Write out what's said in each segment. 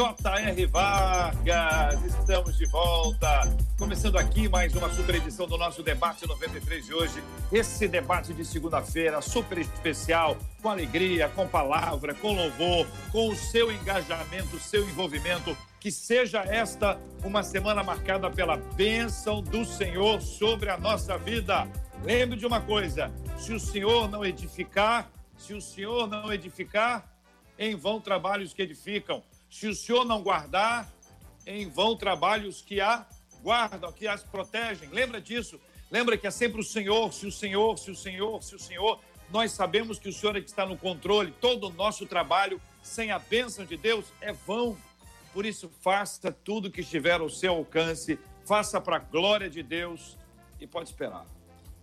J.R. Vargas. Estamos de volta. Começando aqui mais uma super edição do nosso debate 93 de hoje. Esse debate de segunda-feira super especial, com alegria, com palavra, com louvor, com o seu engajamento, o seu envolvimento. Que seja esta uma semana marcada pela bênção do Senhor sobre a nossa vida. Lembre de uma coisa: se o Senhor não edificar, se o Senhor não edificar, em vão trabalhos que edificam. Se o Senhor não guardar, em vão trabalhos que a guardam, que as protegem. Lembra disso? Lembra que é sempre o Senhor, se o Senhor, se o Senhor, se o Senhor. Nós sabemos que o Senhor é que está no controle. Todo o nosso trabalho sem a bênção de Deus é vão. Por isso, faça tudo que estiver ao seu alcance, faça para a glória de Deus e pode esperar.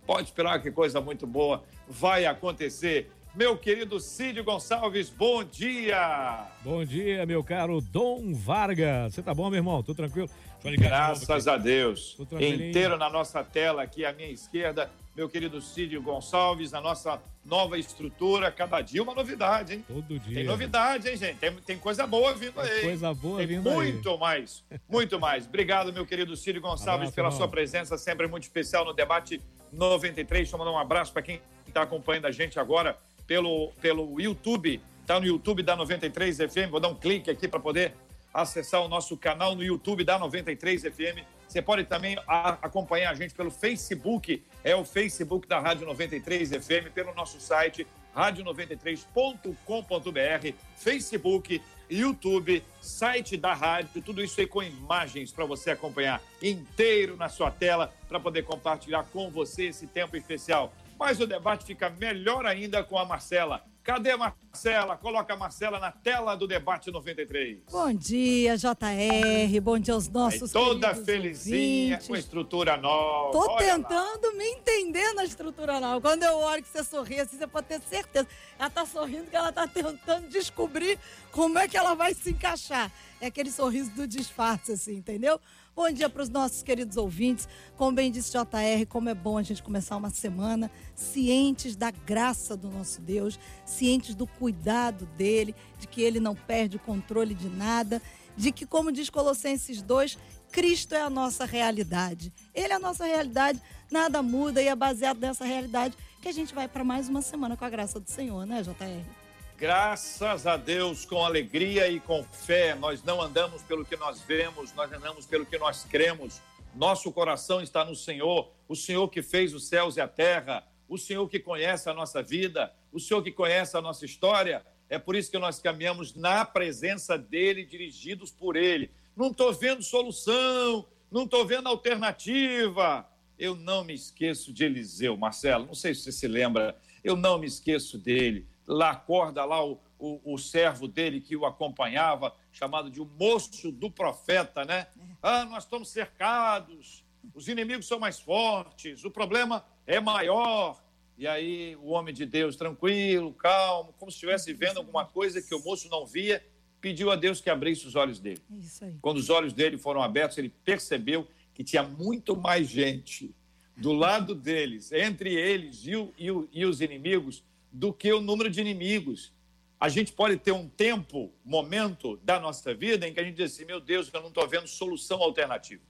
Pode esperar que coisa muito boa vai acontecer. Meu querido Cid Gonçalves, bom dia! Bom dia, meu caro Dom Vargas. Você tá bom, meu irmão? Tudo tranquilo? Graças a Deus. Inteiro na nossa tela aqui à minha esquerda, meu querido Cid Gonçalves, a nossa nova estrutura, cada dia uma novidade, hein? Todo dia. Tem novidade, hein, gente? Tem, tem coisa boa vindo tem aí. Coisa boa tem vindo muito aí. mais, muito mais. Obrigado, meu querido Cid Gonçalves, Abraço, pela irmão. sua presença sempre muito especial no debate 93. Deixa eu mandar um abraço para quem está acompanhando a gente agora pelo, pelo YouTube. Está no YouTube da 93 FM. Vou dar um clique aqui para poder acessar o nosso canal no YouTube da 93 FM. Você pode também a- acompanhar a gente pelo Facebook, é o Facebook da Rádio 93 FM, pelo nosso site radio93.com.br, Facebook, YouTube, site da rádio, tudo isso aí com imagens para você acompanhar inteiro na sua tela para poder compartilhar com você esse tempo especial. Mas o debate fica melhor ainda com a Marcela. Cadê a Marcela? Coloca a Marcela na tela do debate 93. Bom dia, JR. Bom dia aos nossos toda queridos felizinha, ouvintes. com estrutura nova. Tô Olha lá. tentando me entender na estrutura não. Quando eu olho que você sorri assim, você pode ter certeza. Ela tá sorrindo que ela tá tentando descobrir como é que ela vai se encaixar. É aquele sorriso do disfarce, assim, entendeu? Bom dia para os nossos queridos ouvintes. Como bem disse JR, como é bom a gente começar uma semana cientes da graça do nosso Deus, cientes do cuidado dele, de que ele não perde o controle de nada, de que, como diz Colossenses 2, Cristo é a nossa realidade. Ele é a nossa realidade, nada muda e é baseado nessa realidade que a gente vai para mais uma semana com a graça do Senhor, né, JR? Graças a Deus, com alegria e com fé, nós não andamos pelo que nós vemos, nós andamos pelo que nós cremos. Nosso coração está no Senhor, o Senhor que fez os céus e a terra, o Senhor que conhece a nossa vida, o Senhor que conhece a nossa história. É por isso que nós caminhamos na presença dele, dirigidos por ele. Não estou vendo solução, não estou vendo alternativa. Eu não me esqueço de Eliseu, Marcelo, não sei se você se lembra, eu não me esqueço dele. Lá acorda lá o, o, o servo dele que o acompanhava, chamado de o moço do profeta, né? Ah, nós estamos cercados, os inimigos são mais fortes, o problema é maior. E aí o homem de Deus, tranquilo, calmo, como se estivesse vendo alguma coisa que o moço não via, pediu a Deus que abrisse os olhos dele. É. Quando os olhos dele foram abertos, ele percebeu que tinha muito mais gente do lado deles, entre eles e, o- e o- e os inimigos, do que o número de inimigos. A gente pode ter um tempo, momento da nossa vida em que a gente diz assim: meu Deus, eu não estou vendo solução alternativa.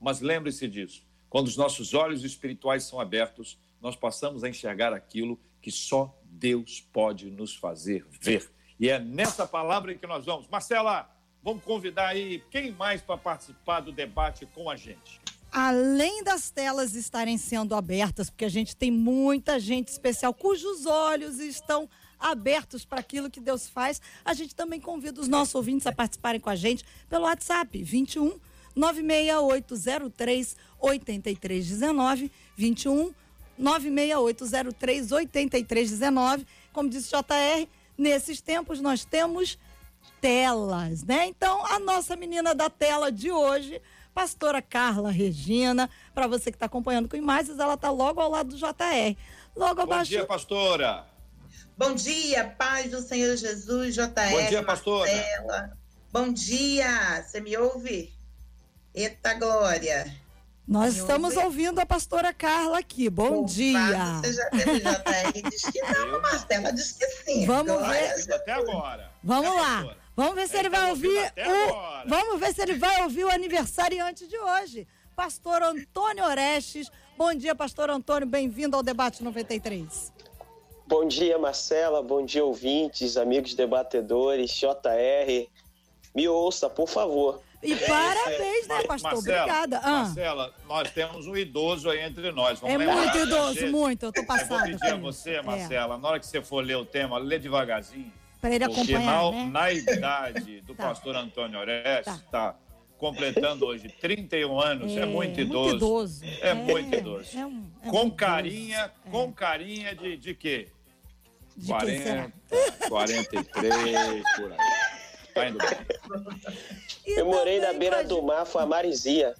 Mas lembre-se disso: quando os nossos olhos espirituais são abertos, nós passamos a enxergar aquilo que só Deus pode nos fazer ver. E é nessa palavra que nós vamos. Marcela, vamos convidar aí quem mais para participar do debate com a gente. Além das telas estarem sendo abertas, porque a gente tem muita gente especial cujos olhos estão abertos para aquilo que Deus faz, a gente também convida os nossos ouvintes a participarem com a gente pelo WhatsApp 21 96803 8319 21 96803 8319. Como disse JR, nesses tempos nós temos telas, né? Então, a nossa menina da tela de hoje, pastora Carla Regina, para você que está acompanhando com imagens, ela está logo ao lado do JR. Logo abaixo. Bom dia, pastora. Bom dia, paz do Senhor Jesus, JR. Bom dia, pastora. Marcela. Bom dia, você me ouve? Eita glória. Nós estamos ouvindo a pastora Carla aqui. Bom, Bom dia. Você já teve JR? Diz que não, Marcela diz que sim. Vamos ver. Até agora. Vamos é, lá. Pastora. Vamos ver se ele, ele vai ouvir o, Vamos ver se ele vai ouvir o aniversariante de hoje. Pastor Antônio Orestes. Bom dia, pastor Antônio. Bem-vindo ao debate 93. Bom dia, Marcela. Bom dia, ouvintes, amigos debatedores, JR. Me ouça, por favor. E parabéns, né, pastor? Marcela, Obrigada. Ah. Marcela, nós temos um idoso aí entre nós. Vamos é muito idoso, muito. Eu tô passada. Eu vou pedir a você, Marcela, é. na hora que você for ler o tema, lê devagarzinho. Para ele acompanhar, Porque na, né? na idade do tá. pastor Antônio Orestes, tá. tá completando hoje 31 anos, é, é muito idoso. Muito idoso. É, é muito idoso. É um, é com carinha, idoso. É. com carinha de, de quê? De 40, 43, por aí. Tá indo bem. Eu morei na beira do mar, foi a Marizia.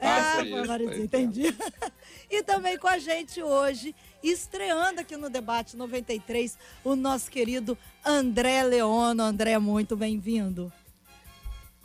Ah, foi a Marizia, entendi. e também com a gente hoje, estreando aqui no Debate 93, o nosso querido André Leono. André, muito bem-vindo.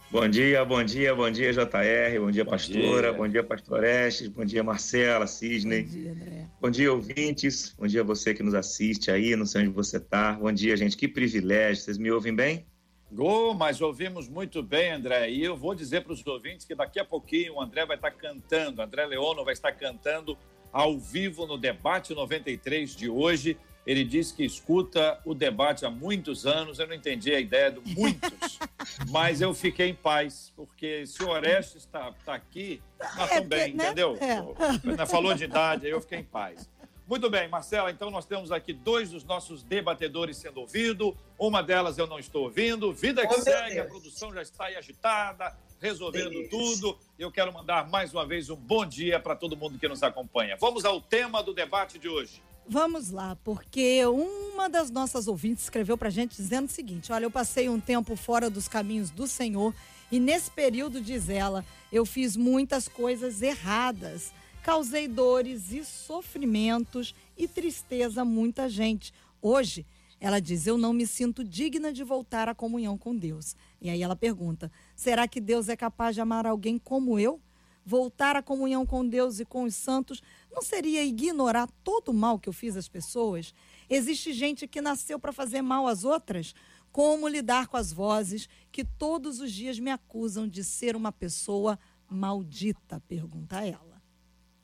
Bom dia, bom dia, bom dia, JR, bom dia, bom pastora, dia. bom dia, pastor Estes, bom dia, Marcela, Sidney. Bom dia, André. Bom dia, ouvintes, bom dia você que nos assiste aí, não sei onde você está. Bom dia, gente, que privilégio, vocês me ouvem bem? Gol, mas ouvimos muito bem, André. E eu vou dizer para os ouvintes que daqui a pouquinho o André vai estar cantando, André Leono vai estar cantando ao vivo no Debate 93 de hoje. Ele diz que escuta o debate há muitos anos. Eu não entendi a ideia do muitos, mas eu fiquei em paz, porque se o Orestes está tá aqui, nós é, também, né? entendeu? É. Falou de idade, aí eu fiquei em paz. Muito bem, Marcela, então nós temos aqui dois dos nossos debatedores sendo ouvidos. Uma delas eu não estou ouvindo. Vida que oh, segue, a produção já está aí agitada, resolvendo Deus. tudo. Eu quero mandar mais uma vez um bom dia para todo mundo que nos acompanha. Vamos ao tema do debate de hoje. Vamos lá, porque uma das nossas ouvintes escreveu para a gente dizendo o seguinte: Olha, eu passei um tempo fora dos caminhos do Senhor e nesse período, diz ela, eu fiz muitas coisas erradas. Causei dores e sofrimentos e tristeza a muita gente. Hoje, ela diz: Eu não me sinto digna de voltar à comunhão com Deus. E aí ela pergunta: Será que Deus é capaz de amar alguém como eu? Voltar à comunhão com Deus e com os santos não seria ignorar todo o mal que eu fiz às pessoas? Existe gente que nasceu para fazer mal às outras? Como lidar com as vozes que todos os dias me acusam de ser uma pessoa maldita? Pergunta ela.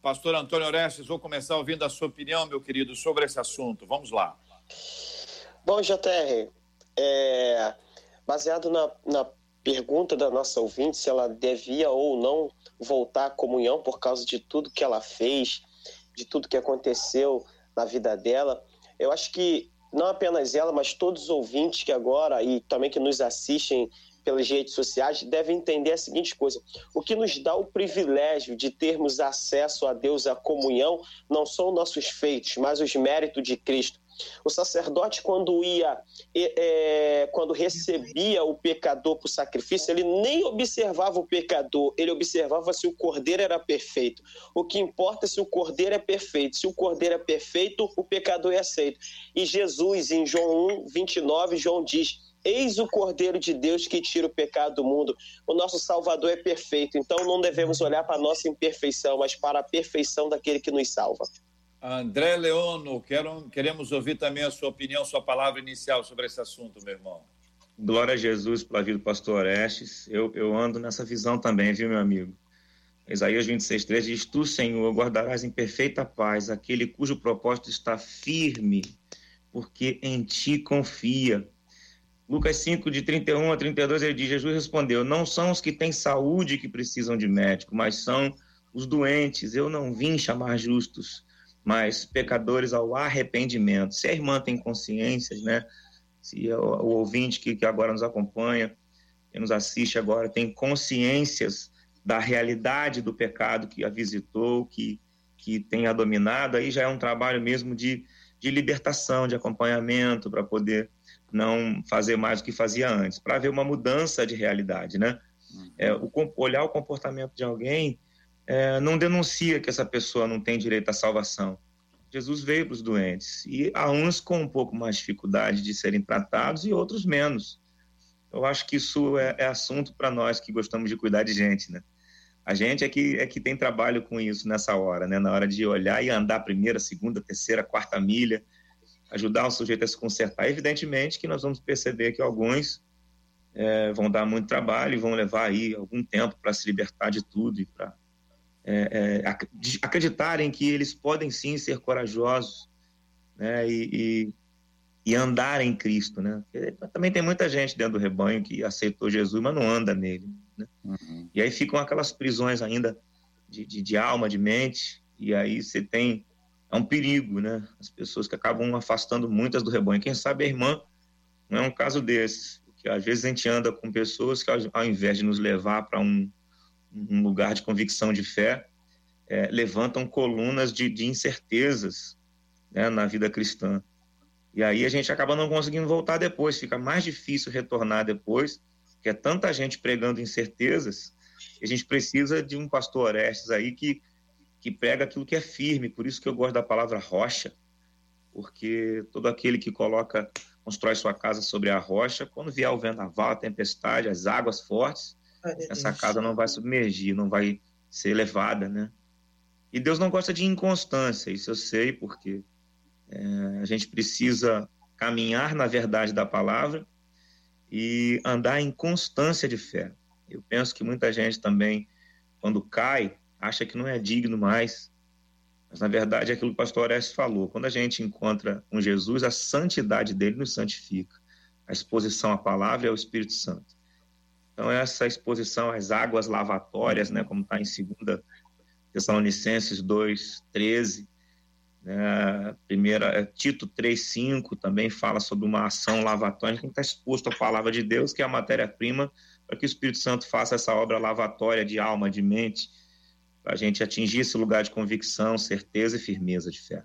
Pastor Antônio Orestes, vou começar ouvindo a sua opinião, meu querido, sobre esse assunto. Vamos lá. Bom, JR, é, baseado na, na pergunta da nossa ouvinte, se ela devia ou não voltar à comunhão por causa de tudo que ela fez, de tudo que aconteceu na vida dela, eu acho que não apenas ela, mas todos os ouvintes que agora e também que nos assistem pelas redes sociais devem entender a seguinte coisa: o que nos dá o privilégio de termos acesso a Deus, a comunhão, não são nossos feitos, mas os méritos de Cristo. O sacerdote, quando ia, é, quando recebia o pecador para o sacrifício, ele nem observava o pecador, ele observava se o cordeiro era perfeito. O que importa é se o cordeiro é perfeito. Se o cordeiro é perfeito, o pecador é aceito. E Jesus, em João 1, 29, João diz Eis o Cordeiro de Deus que tira o pecado do mundo. O nosso Salvador é perfeito, então não devemos olhar para a nossa imperfeição, mas para a perfeição daquele que nos salva. André Leono, quero, queremos ouvir também a sua opinião, sua palavra inicial sobre esse assunto, meu irmão. Glória a Jesus pela vida do pastor Orestes. Eu, eu ando nessa visão também, viu, meu amigo? Isaías 26, 3 diz: Tu, Senhor, guardarás em perfeita paz aquele cujo propósito está firme, porque em ti confia. Lucas 5, de 31 a 32, ele diz: Jesus respondeu: Não são os que têm saúde que precisam de médico, mas são os doentes. Eu não vim chamar justos, mas pecadores ao arrependimento. Se a irmã tem consciências, né? Se o, o ouvinte que, que agora nos acompanha, que nos assiste agora, tem consciências da realidade do pecado que a visitou, que, que tem a dominado, aí já é um trabalho mesmo de, de libertação, de acompanhamento, para poder não fazer mais do que fazia antes, para ver uma mudança de realidade, né? É, o, olhar o comportamento de alguém é, não denuncia que essa pessoa não tem direito à salvação. Jesus veio para os doentes e há uns com um pouco mais dificuldade de serem tratados e outros menos. Eu acho que isso é, é assunto para nós que gostamos de cuidar de gente, né? A gente é que, é que tem trabalho com isso nessa hora, né? Na hora de olhar e andar a primeira, segunda, terceira, quarta milha, ajudar o sujeito a se consertar. Evidentemente que nós vamos perceber que alguns é, vão dar muito trabalho e vão levar aí algum tempo para se libertar de tudo e para é, é, acreditarem que eles podem sim ser corajosos né, e, e, e, andar em Cristo. Né? também tem muita gente dentro do rebanho que aceitou Jesus, mas não anda nele. Né? Uhum. E aí ficam aquelas prisões ainda de, de, de, alma, de mente, e aí você tem. É um perigo, né? As pessoas que acabam afastando muitas do rebanho. Quem sabe a irmã não é um caso desses, que às vezes a gente anda com pessoas que, ao invés de nos levar para um, um lugar de convicção de fé, é, levantam colunas de, de incertezas né, na vida cristã. E aí a gente acaba não conseguindo voltar depois, fica mais difícil retornar depois, porque é tanta gente pregando incertezas, a gente precisa de um pastor Orestes aí que, que prega aquilo que é firme, por isso que eu gosto da palavra rocha, porque todo aquele que coloca, constrói sua casa sobre a rocha, quando vier o vendaval, a tempestade, as águas fortes, essa casa não vai submergir, não vai ser levada, né? E Deus não gosta de inconstância, isso eu sei, porque é, a gente precisa caminhar na verdade da palavra e andar em constância de fé. Eu penso que muita gente também, quando cai, acha que não é digno mais. Mas, na verdade, é aquilo que o pastor Orestes falou. Quando a gente encontra com Jesus, a santidade dele nos santifica. A exposição à palavra é o Espírito Santo. Então, essa exposição às águas lavatórias, né, como está em 2 Tessalonicenses 2, 13, né, primeira, é, Tito 3, 5 também fala sobre uma ação lavatória, que está exposto à palavra de Deus, que é a matéria-prima, para que o Espírito Santo faça essa obra lavatória de alma, de mente, para a gente atingir esse lugar de convicção, certeza e firmeza de fé.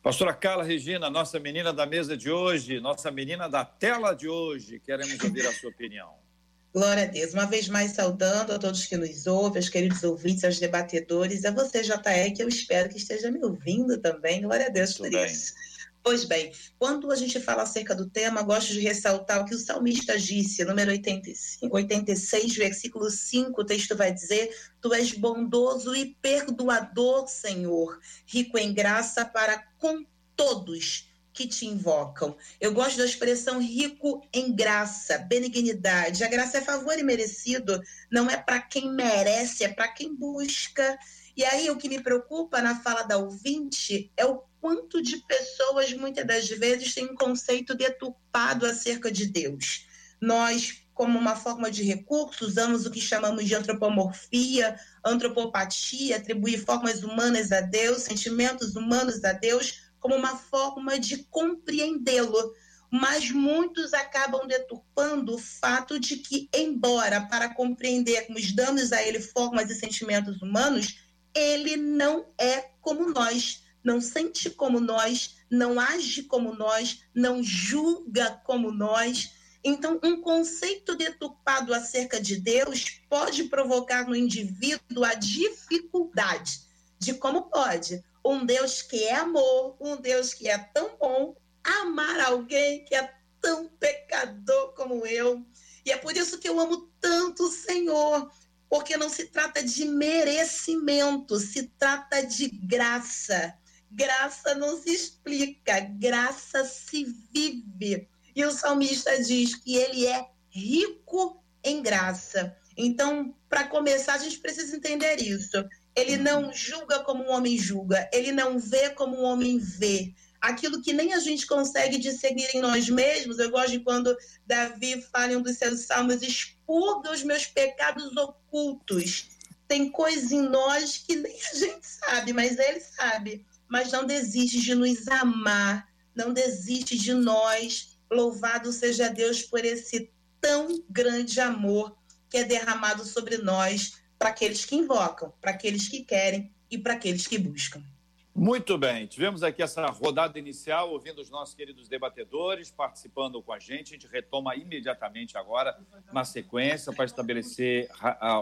Pastora Carla Regina, nossa menina da mesa de hoje, nossa menina da tela de hoje, queremos ouvir a sua opinião. Glória a Deus. Uma vez mais saudando a todos que nos ouvem, aos queridos ouvintes, aos debatedores, a você, JE, que eu espero que esteja me ouvindo também. Glória a Deus por isso. Pois bem, quando a gente fala acerca do tema, gosto de ressaltar o que o salmista disse, número 85, 86, versículo 5, o texto vai dizer: Tu és bondoso e perdoador, Senhor, rico em graça para com todos que te invocam. Eu gosto da expressão rico em graça, benignidade. A graça é favor e merecido, não é para quem merece, é para quem busca. E aí o que me preocupa na fala da ouvinte é o quanto de pessoas muitas das vezes têm um conceito deturpado acerca de Deus. Nós como uma forma de recurso, usamos o que chamamos de antropomorfia, antropopatia, atribuir formas humanas a Deus, sentimentos humanos a Deus, como uma forma de compreendê-lo. Mas muitos acabam deturpando o fato de que, embora para compreendermos damos a ele formas e sentimentos humanos, ele não é como nós, não sente como nós, não age como nós, não julga como nós. Então, um conceito deturpado acerca de Deus pode provocar no indivíduo a dificuldade de como pode um Deus que é amor, um Deus que é tão bom, amar alguém que é tão pecador como eu. E é por isso que eu amo tanto o Senhor, porque não se trata de merecimento, se trata de graça. Graça não se explica, graça se vive. E o salmista diz que ele é rico em graça. Então, para começar, a gente precisa entender isso. Ele não julga como um homem julga, ele não vê como um homem vê. Aquilo que nem a gente consegue discernir em nós mesmos, eu gosto de quando Davi fala em um dos seus salmos, expurga os meus pecados ocultos. Tem coisa em nós que nem a gente sabe, mas ele sabe. Mas não desiste de nos amar, não desiste de nós. Louvado seja Deus por esse tão grande amor que é derramado sobre nós para aqueles que invocam, para aqueles que querem e para aqueles que buscam. Muito bem, tivemos aqui essa rodada inicial, ouvindo os nossos queridos debatedores participando com a gente. A gente retoma imediatamente agora, na sequência, para estabelecer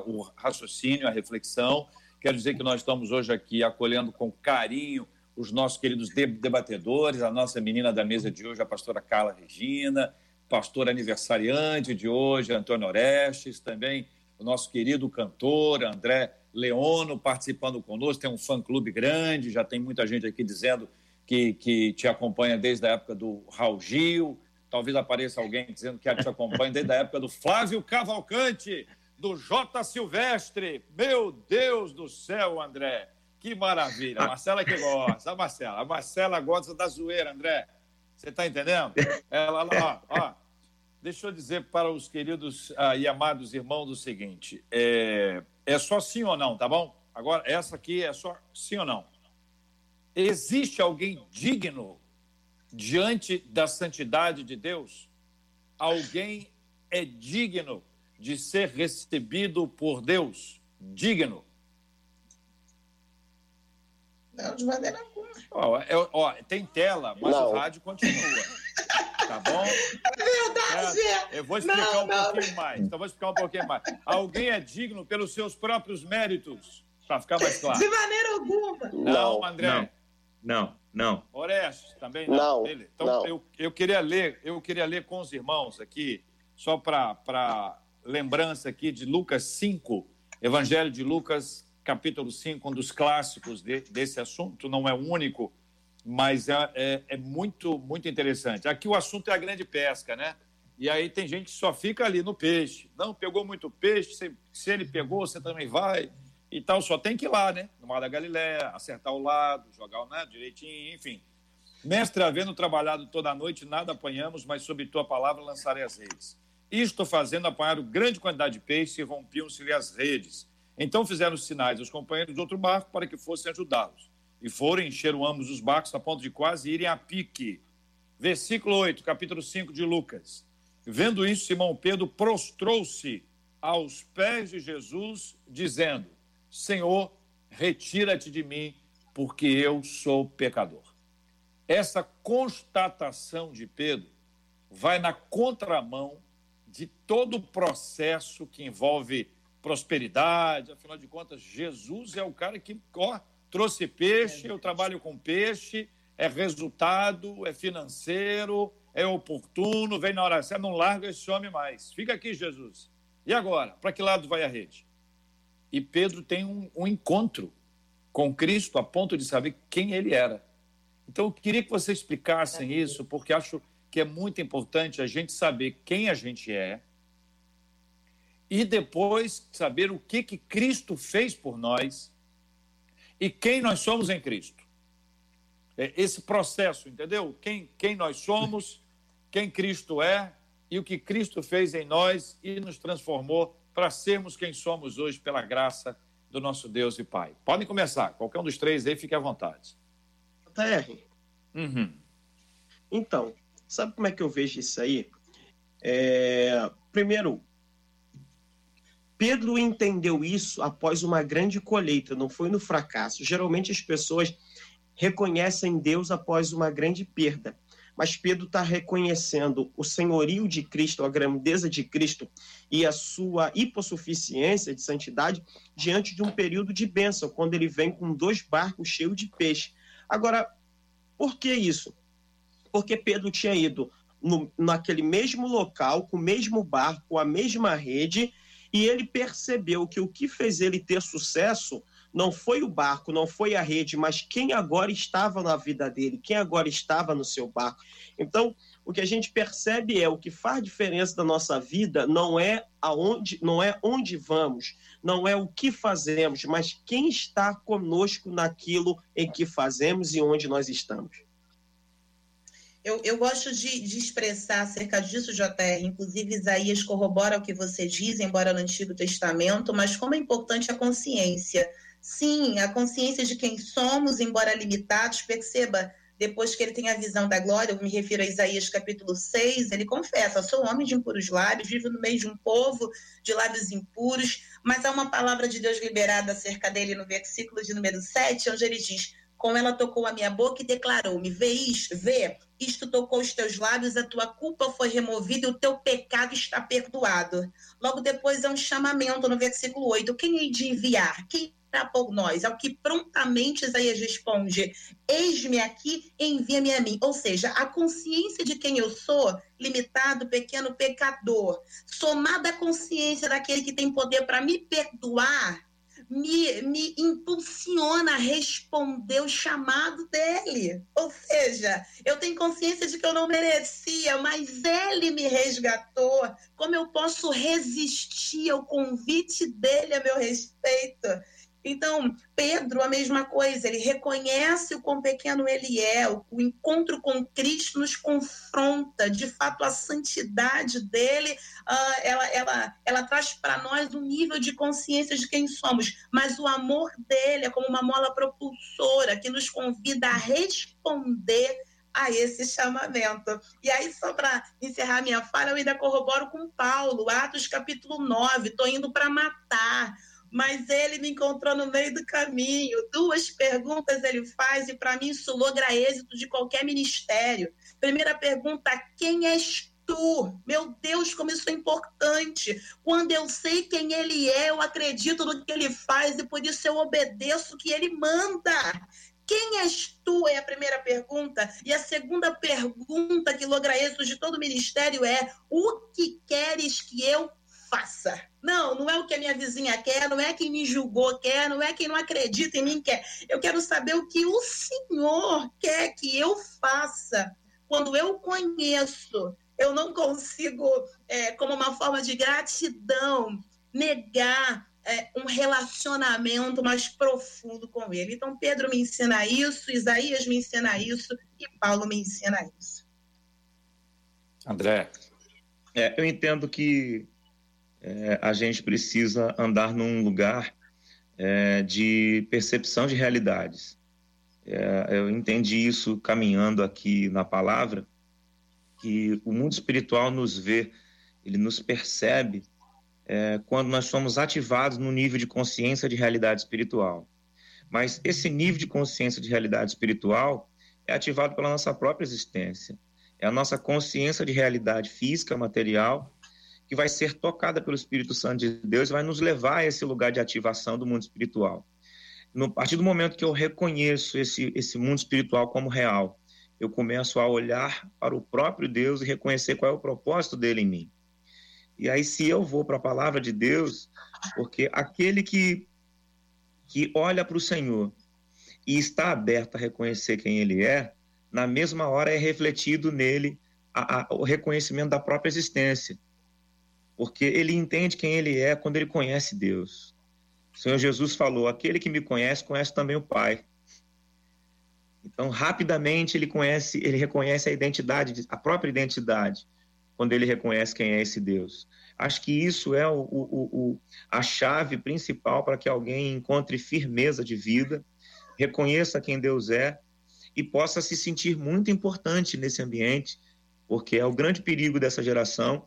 o raciocínio, a reflexão. Quero dizer que nós estamos hoje aqui acolhendo com carinho os nossos queridos debatedores, a nossa menina da mesa de hoje, a pastora Carla Regina, pastor aniversariante de hoje, Antônio Orestes, também o nosso querido cantor André Leono participando conosco, tem um fã-clube grande, já tem muita gente aqui dizendo que, que te acompanha desde a época do Raul Gil, talvez apareça alguém dizendo que te acompanha desde a época do Flávio Cavalcante, do J. Silvestre. Meu Deus do céu, André, que maravilha. A Marcela que gosta, a Marcela, a Marcela gosta da zoeira, André. Você está entendendo? Ela lá, ó, ó. Deixa eu dizer para os queridos ah, e amados irmãos o seguinte: é, é só sim ou não, tá bom? Agora, essa aqui é só sim ou não. Existe alguém digno diante da santidade de Deus? Alguém é digno de ser recebido por Deus? Digno? Não, de maneira alguma. Ó, é, ó, tem tela, mas não. o rádio continua. Tá bom? É verdade. É, eu vou explicar não, um não. pouquinho mais. Então, vou explicar um pouquinho mais. Alguém é digno pelos seus próprios méritos, para ficar mais claro. De maneira alguma. Não, André. Não, não. não. Orestes, também não. Não. Então, não. Eu, eu, queria ler, eu queria ler com os irmãos aqui, só para lembrança aqui de Lucas 5, Evangelho de Lucas, capítulo 5, um dos clássicos de, desse assunto, não é o único mas é, é, é, muito, muito interessante. Aqui o assunto é a grande pesca, né? E aí tem gente que só fica ali no peixe. Não, pegou muito peixe, se, se ele pegou, você também vai e tal. Só tem que ir lá, né? No Mar da Galiléia, acertar o lado, jogar o né, direitinho, enfim. Mestre, havendo trabalhado toda a noite, nada apanhamos, mas sob tua palavra lançarei as redes. Isto fazendo, apanharam grande quantidade de peixe e rompiam-se-lhe as redes. Então fizeram sinais aos companheiros do outro barco para que fossem ajudá-los e foram, encheram ambos os barcos a ponto de quase irem a pique. Versículo 8, capítulo 5 de Lucas. Vendo isso, Simão Pedro prostrou-se aos pés de Jesus, dizendo: Senhor, retira-te de mim, porque eu sou pecador. Essa constatação de Pedro vai na contramão de todo o processo que envolve prosperidade, afinal de contas, Jesus é o cara que ó, Trouxe peixe, eu trabalho com peixe, é resultado, é financeiro, é oportuno, vem na hora certa, não larga esse homem mais. Fica aqui, Jesus. E agora? Para que lado vai a rede? E Pedro tem um, um encontro com Cristo a ponto de saber quem ele era. Então, eu queria que você explicassem isso, porque acho que é muito importante a gente saber quem a gente é e depois saber o que, que Cristo fez por nós e quem nós somos em Cristo. É esse processo, entendeu? Quem, quem nós somos, quem Cristo é e o que Cristo fez em nós e nos transformou para sermos quem somos hoje pela graça do nosso Deus e Pai. Podem começar, qualquer um dos três aí, fique à vontade. JR. Uhum. Então, sabe como é que eu vejo isso aí? É... Primeiro, Pedro entendeu isso após uma grande colheita, não foi no fracasso. Geralmente as pessoas reconhecem Deus após uma grande perda. Mas Pedro está reconhecendo o senhorio de Cristo, a grandeza de Cristo e a sua hipossuficiência de santidade diante de um período de bênção, quando ele vem com dois barcos cheios de peixe. Agora, por que isso? Porque Pedro tinha ido no, naquele mesmo local, com o mesmo barco, a mesma rede, e ele percebeu que o que fez ele ter sucesso não foi o barco, não foi a rede, mas quem agora estava na vida dele, quem agora estava no seu barco. Então, o que a gente percebe é o que faz diferença da nossa vida não é aonde, não é onde vamos, não é o que fazemos, mas quem está conosco naquilo em que fazemos e onde nós estamos. Eu, eu gosto de, de, expressar acerca disso, JR. Inclusive, Isaías corrobora o que você diz, embora no Antigo Testamento, mas como é importante a consciência. Sim, a consciência de quem somos, embora limitados, perceba, depois que ele tem a visão da glória, eu me refiro a Isaías capítulo 6, ele confessa: sou homem de impuros lábios, vivo no meio de um povo de lábios impuros, mas há uma palavra de Deus liberada acerca dele no versículo de número 7, onde ele diz: Com ela tocou a minha boca e declarou-me: Vê isto, vê, isto tocou os teus lábios, a tua culpa foi removida o teu pecado está perdoado. Logo depois é um chamamento no versículo 8: Quem hei de enviar? Quem por nós? Ao que prontamente Isaías responde: Eis-me aqui, envia-me a mim. Ou seja, a consciência de quem eu sou, limitado, pequeno pecador, somada à consciência daquele que tem poder para me perdoar, me, me impulsiona a responder o chamado dele. Ou seja, eu tenho consciência de que eu não merecia, mas ele me resgatou. Como eu posso resistir ao convite dele a meu respeito? Então, Pedro, a mesma coisa, ele reconhece o quão pequeno ele é, o, encontro com Cristo nos confronta, de fato, a santidade dele, uh, ela, ela, ela traz para nós um nível de consciência de quem somos, mas o amor dele é como uma mola propulsora que nos convida a responder a esse chamamento. E aí, só para encerrar minha fala, eu ainda corroboro com Paulo, Atos capítulo 9, estou indo para matar mas ele me encontrou no meio do caminho. Duas perguntas ele faz, e para mim isso logra êxito de qualquer ministério. Primeira pergunta: quem és tu? Meu Deus, como isso é importante. Quando eu sei quem ele é, eu acredito no que ele faz, e por isso eu obedeço o que ele manda. Quem és tu? É a primeira pergunta. E a segunda pergunta que logra êxito de todo ministério é: o que queres que eu faça. Não, não é o que a minha vizinha quer, não é quem me julgou quer, não é quem não acredita em mim quer. Eu quero saber o que o Senhor quer que eu faça. Quando eu conheço, eu não consigo, é, como uma forma de gratidão, negar é, um relacionamento mais profundo com Ele. Então, Pedro me ensina isso, Isaías me ensina isso e Paulo me ensina isso. André, é, eu entendo que é, a gente precisa andar num lugar é, de percepção de realidades. É, eu entendi isso caminhando aqui na palavra, que o mundo espiritual nos vê, ele nos percebe é, quando nós somos ativados no nível de consciência de realidade espiritual. Mas esse nível de consciência de realidade espiritual é ativado pela nossa própria existência. É a nossa consciência de realidade física, material, que vai ser tocada pelo Espírito Santo de Deus vai nos levar a esse lugar de ativação do mundo espiritual. No, a partir do momento que eu reconheço esse, esse mundo espiritual como real, eu começo a olhar para o próprio Deus e reconhecer qual é o propósito dele em mim. E aí, se eu vou para a palavra de Deus, porque aquele que, que olha para o Senhor e está aberto a reconhecer quem ele é, na mesma hora é refletido nele a, a, o reconhecimento da própria existência porque ele entende quem ele é quando ele conhece Deus. O Senhor Jesus falou: aquele que me conhece, conhece também o Pai. Então, rapidamente ele conhece, ele reconhece a identidade, a própria identidade, quando ele reconhece quem é esse Deus. Acho que isso é o, o, o, a chave principal para que alguém encontre firmeza de vida, reconheça quem Deus é e possa se sentir muito importante nesse ambiente, porque é o grande perigo dessa geração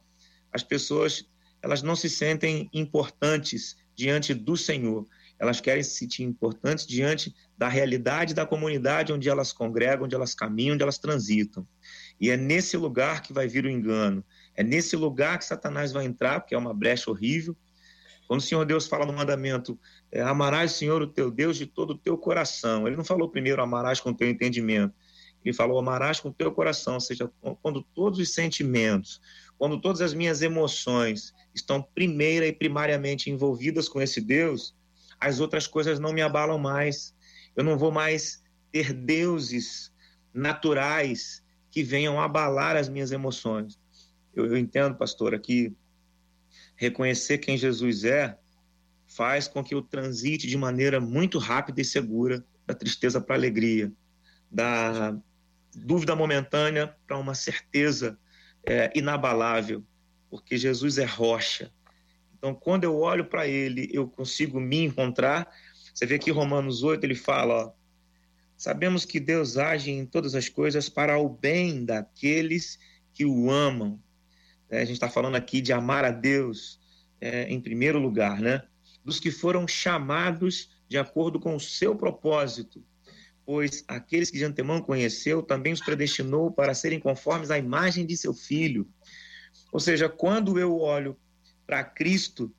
as pessoas elas não se sentem importantes diante do Senhor. Elas querem se sentir importantes diante da realidade da comunidade onde elas congregam, onde elas caminham, onde elas transitam. E é nesse lugar que vai vir o engano. É nesse lugar que Satanás vai entrar, porque é uma brecha horrível. Quando o Senhor Deus fala no mandamento, é, amarás o Senhor, o teu Deus, de todo o teu coração. Ele não falou primeiro amarás com o teu entendimento. Ele falou amarás com o teu coração, ou seja, quando todos os sentimentos, quando todas as minhas emoções estão primeira e primariamente envolvidas com esse Deus, as outras coisas não me abalam mais. Eu não vou mais ter deuses naturais que venham abalar as minhas emoções. Eu, eu entendo, pastora, que reconhecer quem Jesus é faz com que eu transite de maneira muito rápida e segura da tristeza para a alegria, da dúvida momentânea para uma certeza é, inabalável, porque Jesus é rocha. Então, quando eu olho para ele, eu consigo me encontrar. Você vê que Romanos 8 ele fala: ó, sabemos que Deus age em todas as coisas para o bem daqueles que o amam. É, a gente está falando aqui de amar a Deus é, em primeiro lugar, né? Dos que foram chamados de acordo com o seu propósito. Pois aqueles que de antemão conheceu, também os predestinou para serem conformes à imagem de seu filho. Ou seja, quando eu olho para Cristo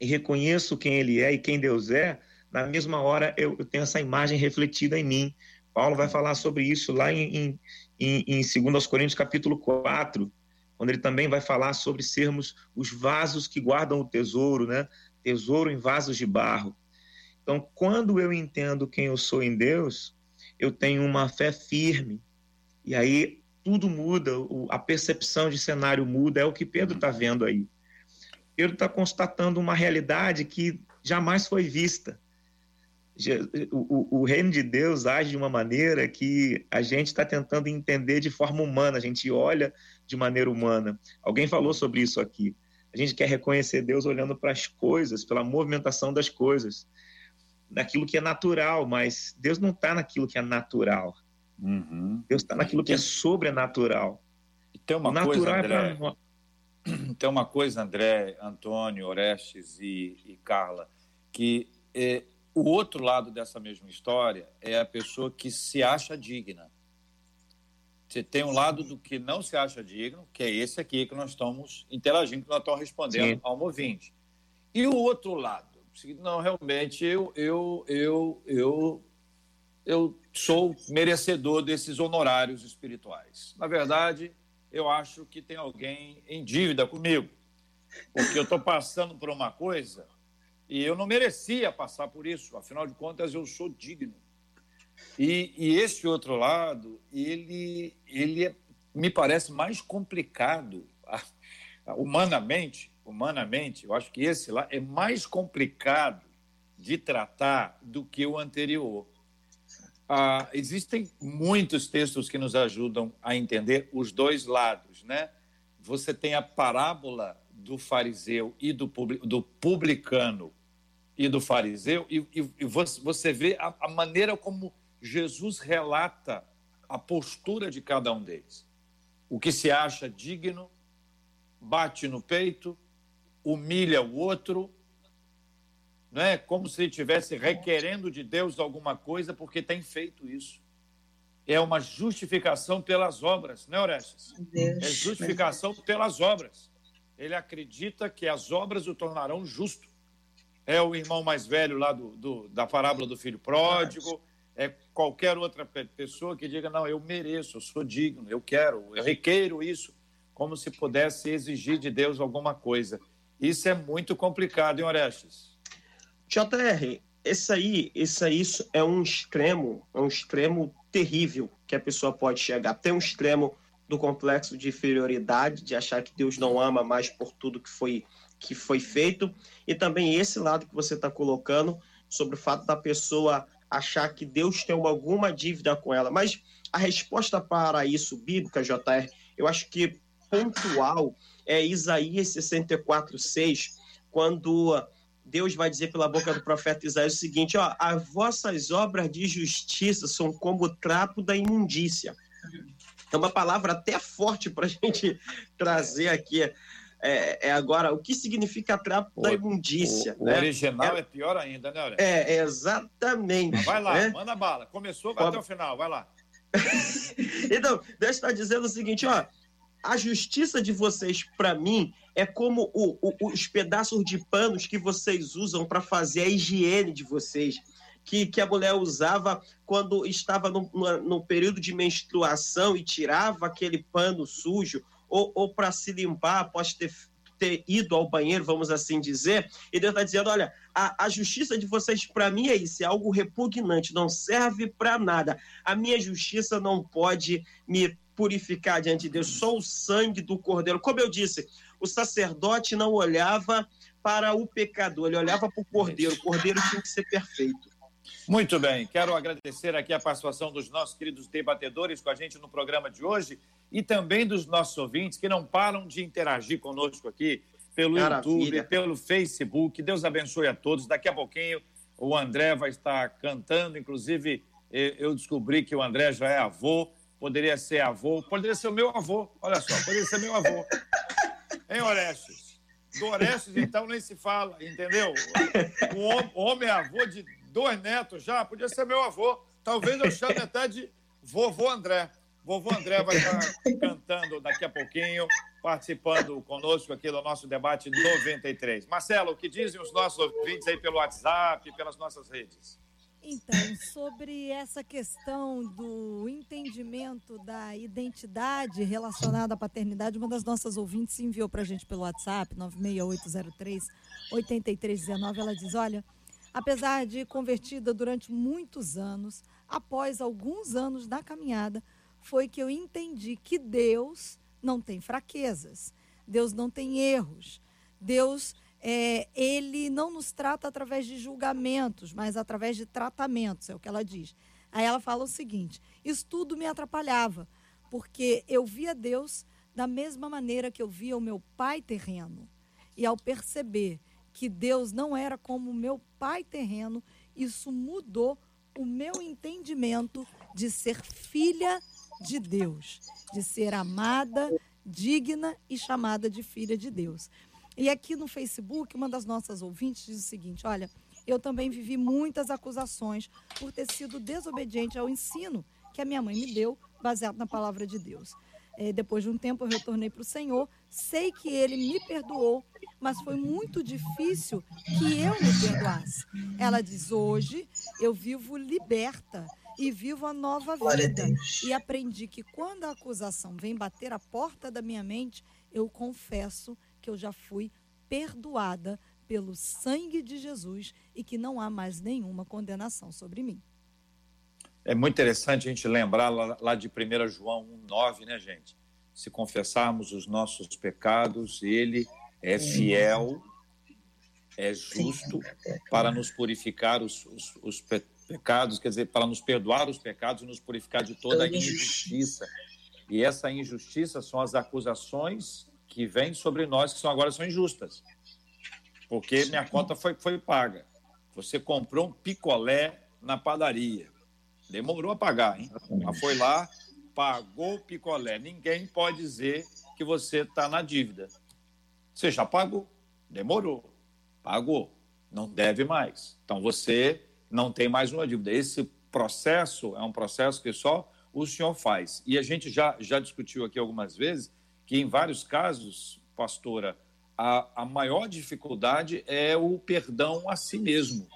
e reconheço quem ele é e quem Deus é, na mesma hora eu, tenho essa imagem refletida em mim. Paulo vai falar sobre isso lá em, em, em 2 Coríntios capítulo 4, quando ele também vai falar sobre sermos os vasos que guardam o tesouro, né? Tesouro em vasos de barro. Então, quando eu entendo quem eu sou em Deus, eu tenho uma fé firme. E aí tudo muda, a percepção de cenário muda, é o que Pedro está vendo aí. Pedro está constatando uma realidade que jamais foi vista. O, o, o, reino de Deus age de uma maneira que a gente está tentando entender de forma humana, a gente olha de maneira humana. Alguém falou sobre isso aqui. A gente quer reconhecer Deus olhando para as coisas, pela movimentação das coisas, naquilo que é natural, mas Deus não está naquilo que é natural. Uhum. Deus está naquilo que é sobrenatural. E tem uma o coisa, é André, é tem uma coisa, André, Antônio, Orestes e, e Carla, que é, o outro lado dessa mesma história é a pessoa que se acha digna. Você tem um lado do que não se acha digno, que é esse aqui que nós estamos interagindo, que nós estamos respondendo Sim. ao ouvinte. E o outro lado, não, realmente eu, eu, eu, eu, eu sou merecedor desses honorários espirituais. Na verdade, eu acho que tem alguém em dívida comigo, porque eu estou passando por uma coisa e eu não merecia passar por isso, afinal de contas, eu sou digno. E, e esse outro lado, ele, ele é, me parece mais complicado, humanamente, humanamente, eu acho que esse lá é mais complicado de tratar do que o anterior. Ah, existem muitos textos que nos ajudam a entender os dois lados, né? Você tem a parábola do fariseu e do, do publicano e do fariseu, e, e, e você vê a, a maneira como Jesus relata a postura de cada um deles. O que se acha digno, bate no peito, humilha o outro, né? como se estivesse requerendo de Deus alguma coisa porque tem feito isso. É uma justificação pelas obras, né, Orestes? É justificação pelas obras. Ele acredita que as obras o tornarão justo é o irmão mais velho lá do, do, da parábola do filho pródigo, é qualquer outra pessoa que diga, não, eu mereço, eu sou digno, eu quero, eu requeiro isso, como se pudesse exigir de Deus alguma coisa. Isso é muito complicado, hein, Orestes? JR, esse aí, esse aí é um extremo, é um extremo terrível que a pessoa pode chegar. Tem um extremo do complexo de inferioridade, de achar que Deus não ama mais por tudo que foi que foi feito, e também esse lado que você está colocando sobre o fato da pessoa achar que Deus tem alguma dívida com ela. Mas a resposta para isso, bíblica, JR, eu acho que pontual é Isaías 64, 6, quando Deus vai dizer pela boca do profeta Isaías o seguinte: ó, as vossas obras de justiça são como o trapo da imundícia. É uma palavra até forte para a gente trazer aqui é, é, agora o que significa trapo o, da imundícia. O, né? o original é, é, pior ainda, né, Aurélia? É, exatamente. Vai lá, né? manda bala. Começou, vai Pode... até o final, vai lá. então, Deus está dizendo o seguinte, ó. A justiça de vocês, para mim, é como o, o, os pedaços de panos que vocês usam para fazer a higiene de vocês. Que, que, a mulher usava quando estava no, período de menstruação e tirava aquele pano sujo, ou, ou para se limpar após ter, ter ido ao banheiro, vamos assim dizer, e Deus está dizendo: olha, a, a justiça de vocês, para mim, é isso, é algo repugnante, não serve para nada. A minha justiça não pode me purificar diante de Deus, só o sangue do cordeiro. Como eu disse, o sacerdote não olhava para o pecador, ele olhava para o cordeiro, o cordeiro tinha que ser perfeito. Muito bem, quero agradecer aqui a participação dos nossos queridos debatedores com a gente no programa de hoje e também dos nossos ouvintes que não param de interagir conosco aqui pelo Maravilha. YouTube, pelo Facebook. Deus abençoe a todos. Daqui a pouquinho o André vai estar cantando, inclusive eu descobri que o André já é avô, poderia ser avô, poderia ser o meu avô, olha só, poderia ser meu avô. Hein, Orestes? Do Orestes, então, nem se fala, entendeu? O homem é avô de dois netos já, podia ser meu avô. Talvez eu chame até de vovô André. Vovô André vai estar cantando daqui a pouquinho, participando conosco aqui do nosso debate 93. Marcelo, o que dizem os nossos ouvintes aí pelo WhatsApp, pelas nossas redes? Então, sobre essa questão do entendimento da identidade relacionada à paternidade, uma das nossas ouvintes enviou para a gente pelo WhatsApp, 96803 8319. Ela diz: Olha, apesar de convertida durante muitos anos, após alguns anos da caminhada, foi que eu entendi que Deus não tem fraquezas, Deus não tem erros, Deus é, ele não nos trata através de julgamentos, mas através de tratamentos, é o que ela diz. Aí ela fala o seguinte: isso tudo me atrapalhava, porque eu via Deus da mesma maneira que eu via o meu pai terreno. E ao perceber que Deus não era como o meu pai terreno, isso mudou o meu entendimento de ser filha de Deus, de ser amada, digna e chamada de filha de Deus. E aqui no Facebook, uma das nossas ouvintes diz o seguinte: olha, eu também vivi muitas acusações por ter sido desobediente ao ensino que a minha mãe me deu, baseado na palavra de Deus. É, depois de um tempo, eu retornei para o Senhor. Sei que Ele me perdoou, mas foi muito difícil que eu me perdoasse. Ela diz: hoje eu vivo liberta e vivo a nova vida. E aprendi que quando a acusação vem bater a porta da minha mente, eu confesso que eu já fui perdoada pelo sangue de Jesus e que não há mais nenhuma condenação sobre mim. É muito interessante a gente lembrar lá, lá de 1 João 1,9, né, gente? Se confessarmos os nossos pecados, ele é fiel, é justo para nos purificar os, os, os pecados, quer dizer, para nos perdoar os pecados e nos purificar de toda a injustiça. E essa injustiça são as acusações que vêm sobre nós, que são agora são injustas. Porque minha conta foi, foi paga. Você comprou um picolé na padaria. Demorou a pagar, hein? Mas foi lá, pagou o picolé. Ninguém pode dizer que você está na dívida. Você já pagou. Demorou. Pagou. Não deve mais. Então você não tem mais uma dívida. Esse processo é um processo que só o senhor faz. E a gente já, já discutiu aqui algumas vezes que em vários casos, pastora, a, a maior dificuldade é o perdão a si mesmo.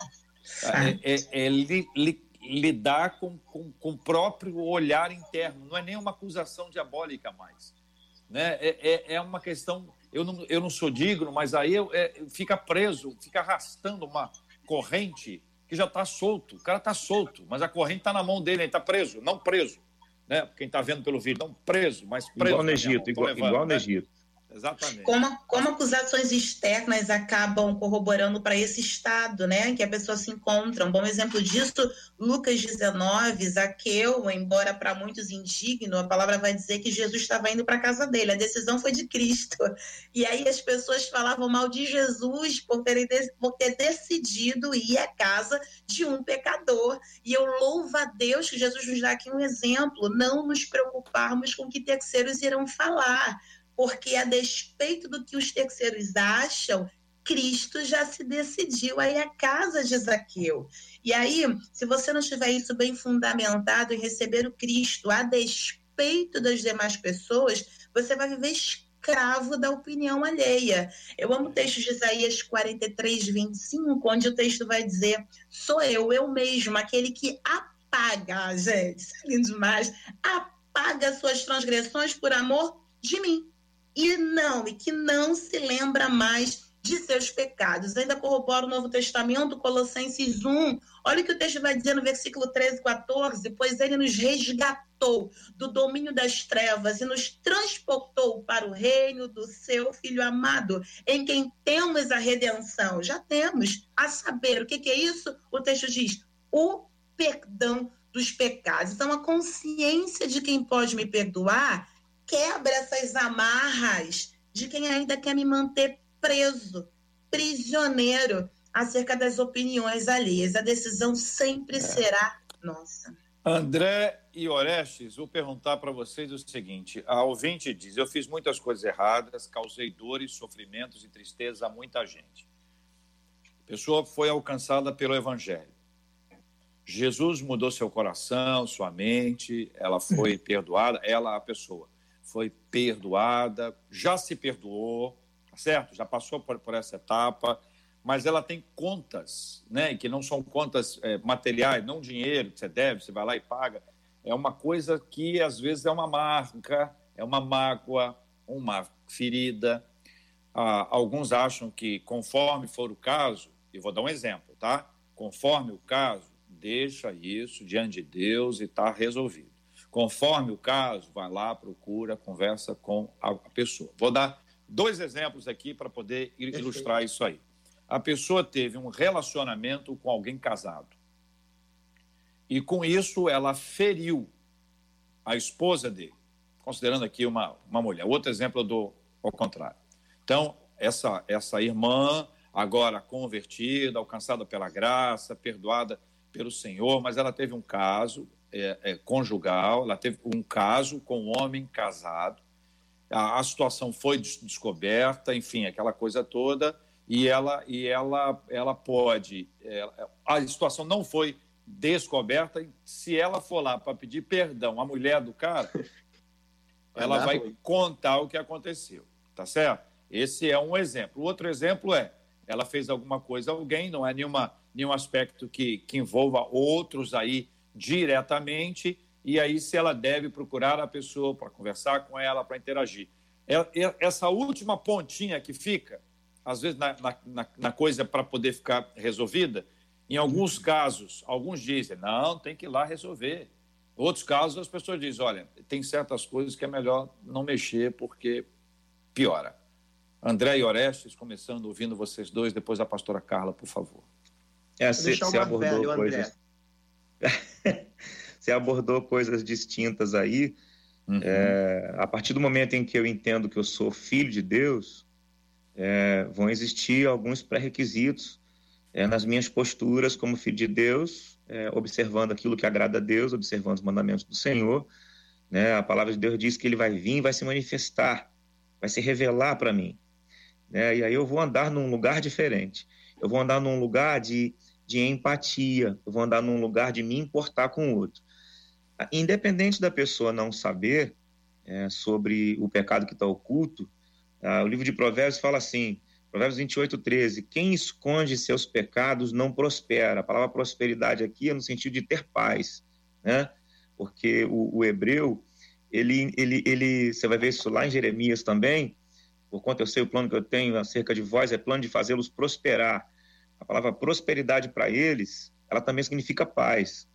É, é, é li, li, lidar com, com, com, o próprio olhar interno, não é nem uma acusação diabólica mais. Né? É, é, é uma questão. Eu não, eu não sou digno, mas aí é, fica preso, fica arrastando uma corrente que já está solto. O cara está solto, mas a corrente está na mão dele, ele está preso, não preso né? Quem está vendo pelo vídeo, não preso, mas preso. Igual no Egito, igual, levando, igual no né? Egito. Exatamente. Como, como acusações externas acabam corroborando para esse estado, né, que a pessoa se encontra. Um bom exemplo disso, Lucas 19, Zaqueu, embora para muitos indigno, a palavra vai dizer que Jesus estava indo para a casa dele, a decisão foi de Cristo. E aí as pessoas falavam mal de Jesus por, ter por ter decidido ir à casa de um pecador. E eu louvo a Deus que Jesus nos dá aqui um exemplo, não nos preocuparmos com o que terceiros irão falar porque a despeito do que os terceiros acham, Cristo já se decidiu aí a casa de Zaqueu. E aí, se você não tiver isso bem fundamentado em receber o Cristo a despeito das demais pessoas, você vai viver escravo da opinião alheia. Eu amo o texto de Isaías 43, 25, onde o texto vai dizer: Sou eu, eu mesmo, aquele que apaga, gente, isso é lindo demais, apaga suas transgressões por amor de mim e não, e que não se lembra mais de seus pecados. Ainda corrobora o Novo Testamento, Colossenses 1. Olha o que o texto vai dizer no versículo 13 e 14: Pois ele nos resgatou do domínio das trevas e nos transportou para o reino do seu Filho amado, em quem temos a redenção. Já temos. A saber, o que, que é isso? O texto diz: o perdão dos pecados. Então, a consciência de quem pode me perdoar quebra essas amarras de quem ainda quer me manter preso, prisioneiro acerca das opiniões alheias. A decisão sempre é. será nossa. André e Orestes, vou perguntar para vocês o seguinte: a ouvinte diz, eu fiz muitas coisas erradas, causei dores, sofrimentos e tristeza a muita gente. A pessoa foi alcançada pelo Evangelho. Jesus mudou seu coração, sua mente, ela foi perdoada, ela, a pessoa, foi perdoada, já se perdoou, tá certo? Já passou por, por essa etapa, mas ela tem contas, né? Que não são contas é, materiais, não dinheiro que você deve, você vai lá e paga. É uma coisa que às vezes é uma marca, é uma mágoa, uma ferida. Ah, alguns acham que, conforme for o caso, e vou dar um exemplo, tá? Conforme o caso, deixa isso diante de Deus e está resolvido. Conforme o caso, vai lá, procura, conversa com a pessoa. Vou dar dois exemplos aqui para poder ilustrar isso aí. A pessoa teve um relacionamento com alguém casado. E com isso ela feriu a esposa dele, considerando aqui uma, uma mulher. Outro exemplo eu dou ao contrário. Então, essa, essa irmã, agora convertida, alcançada pela graça, perdoada pelo Senhor, mas ela teve um caso é, é, conjugal, ela teve um caso com um homem casado, a, a situação foi des descoberta, enfim, aquela coisa toda, e ela, e ela, ela pode. É, a situação não foi descoberta, se ela for lá para pedir perdão à mulher do cara, ela vai contar o que aconteceu, tá certo? Esse é um exemplo. O outro exemplo é, ela fez alguma coisa a alguém, não é nenhuma nenhum aspecto que, que envolva outros aí diretamente, e aí se ela deve procurar a pessoa para conversar com ela, para interagir. É, é, essa última pontinha que fica, às vezes na, na, na coisa para poder ficar resolvida, em alguns casos, alguns dizem, não, tem que ir lá resolver. Outros casos, as pessoas dizem, olha, tem certas coisas que é melhor não mexer porque piora. André e Orestes, começando ouvindo vocês dois, depois a pastora Carla, por favor. É, você, você abordou velho, coisas. você abordou coisas distintas aí. Uhum. É, a partir do momento em que eu entendo que eu sou filho de Deus, é, vão existir alguns pré-requisitos é, nas minhas posturas como filho de Deus, é, observando aquilo que agrada a Deus, observando os mandamentos do Senhor. Né? A palavra de Deus diz que ele vai vir, vai se manifestar, vai se revelar para mim. Né? E aí eu vou andar num lugar diferente. Eu vou andar num lugar de de empatia, eu vou andar num lugar de me importar com o outro. Independente da pessoa não saber é, sobre o pecado que está oculto, tá? o livro de Provérbios fala assim, Provérbios 28, 13, quem esconde seus pecados não prospera. A palavra prosperidade aqui é no sentido de ter paz, né? Porque o, o hebreu, ele, ele, ele, você vai ver isso lá em Jeremias também, por conta eu sei o plano que eu tenho acerca de vós, é plano de fazê-los prosperar a palavra prosperidade para eles, ela também significa paz.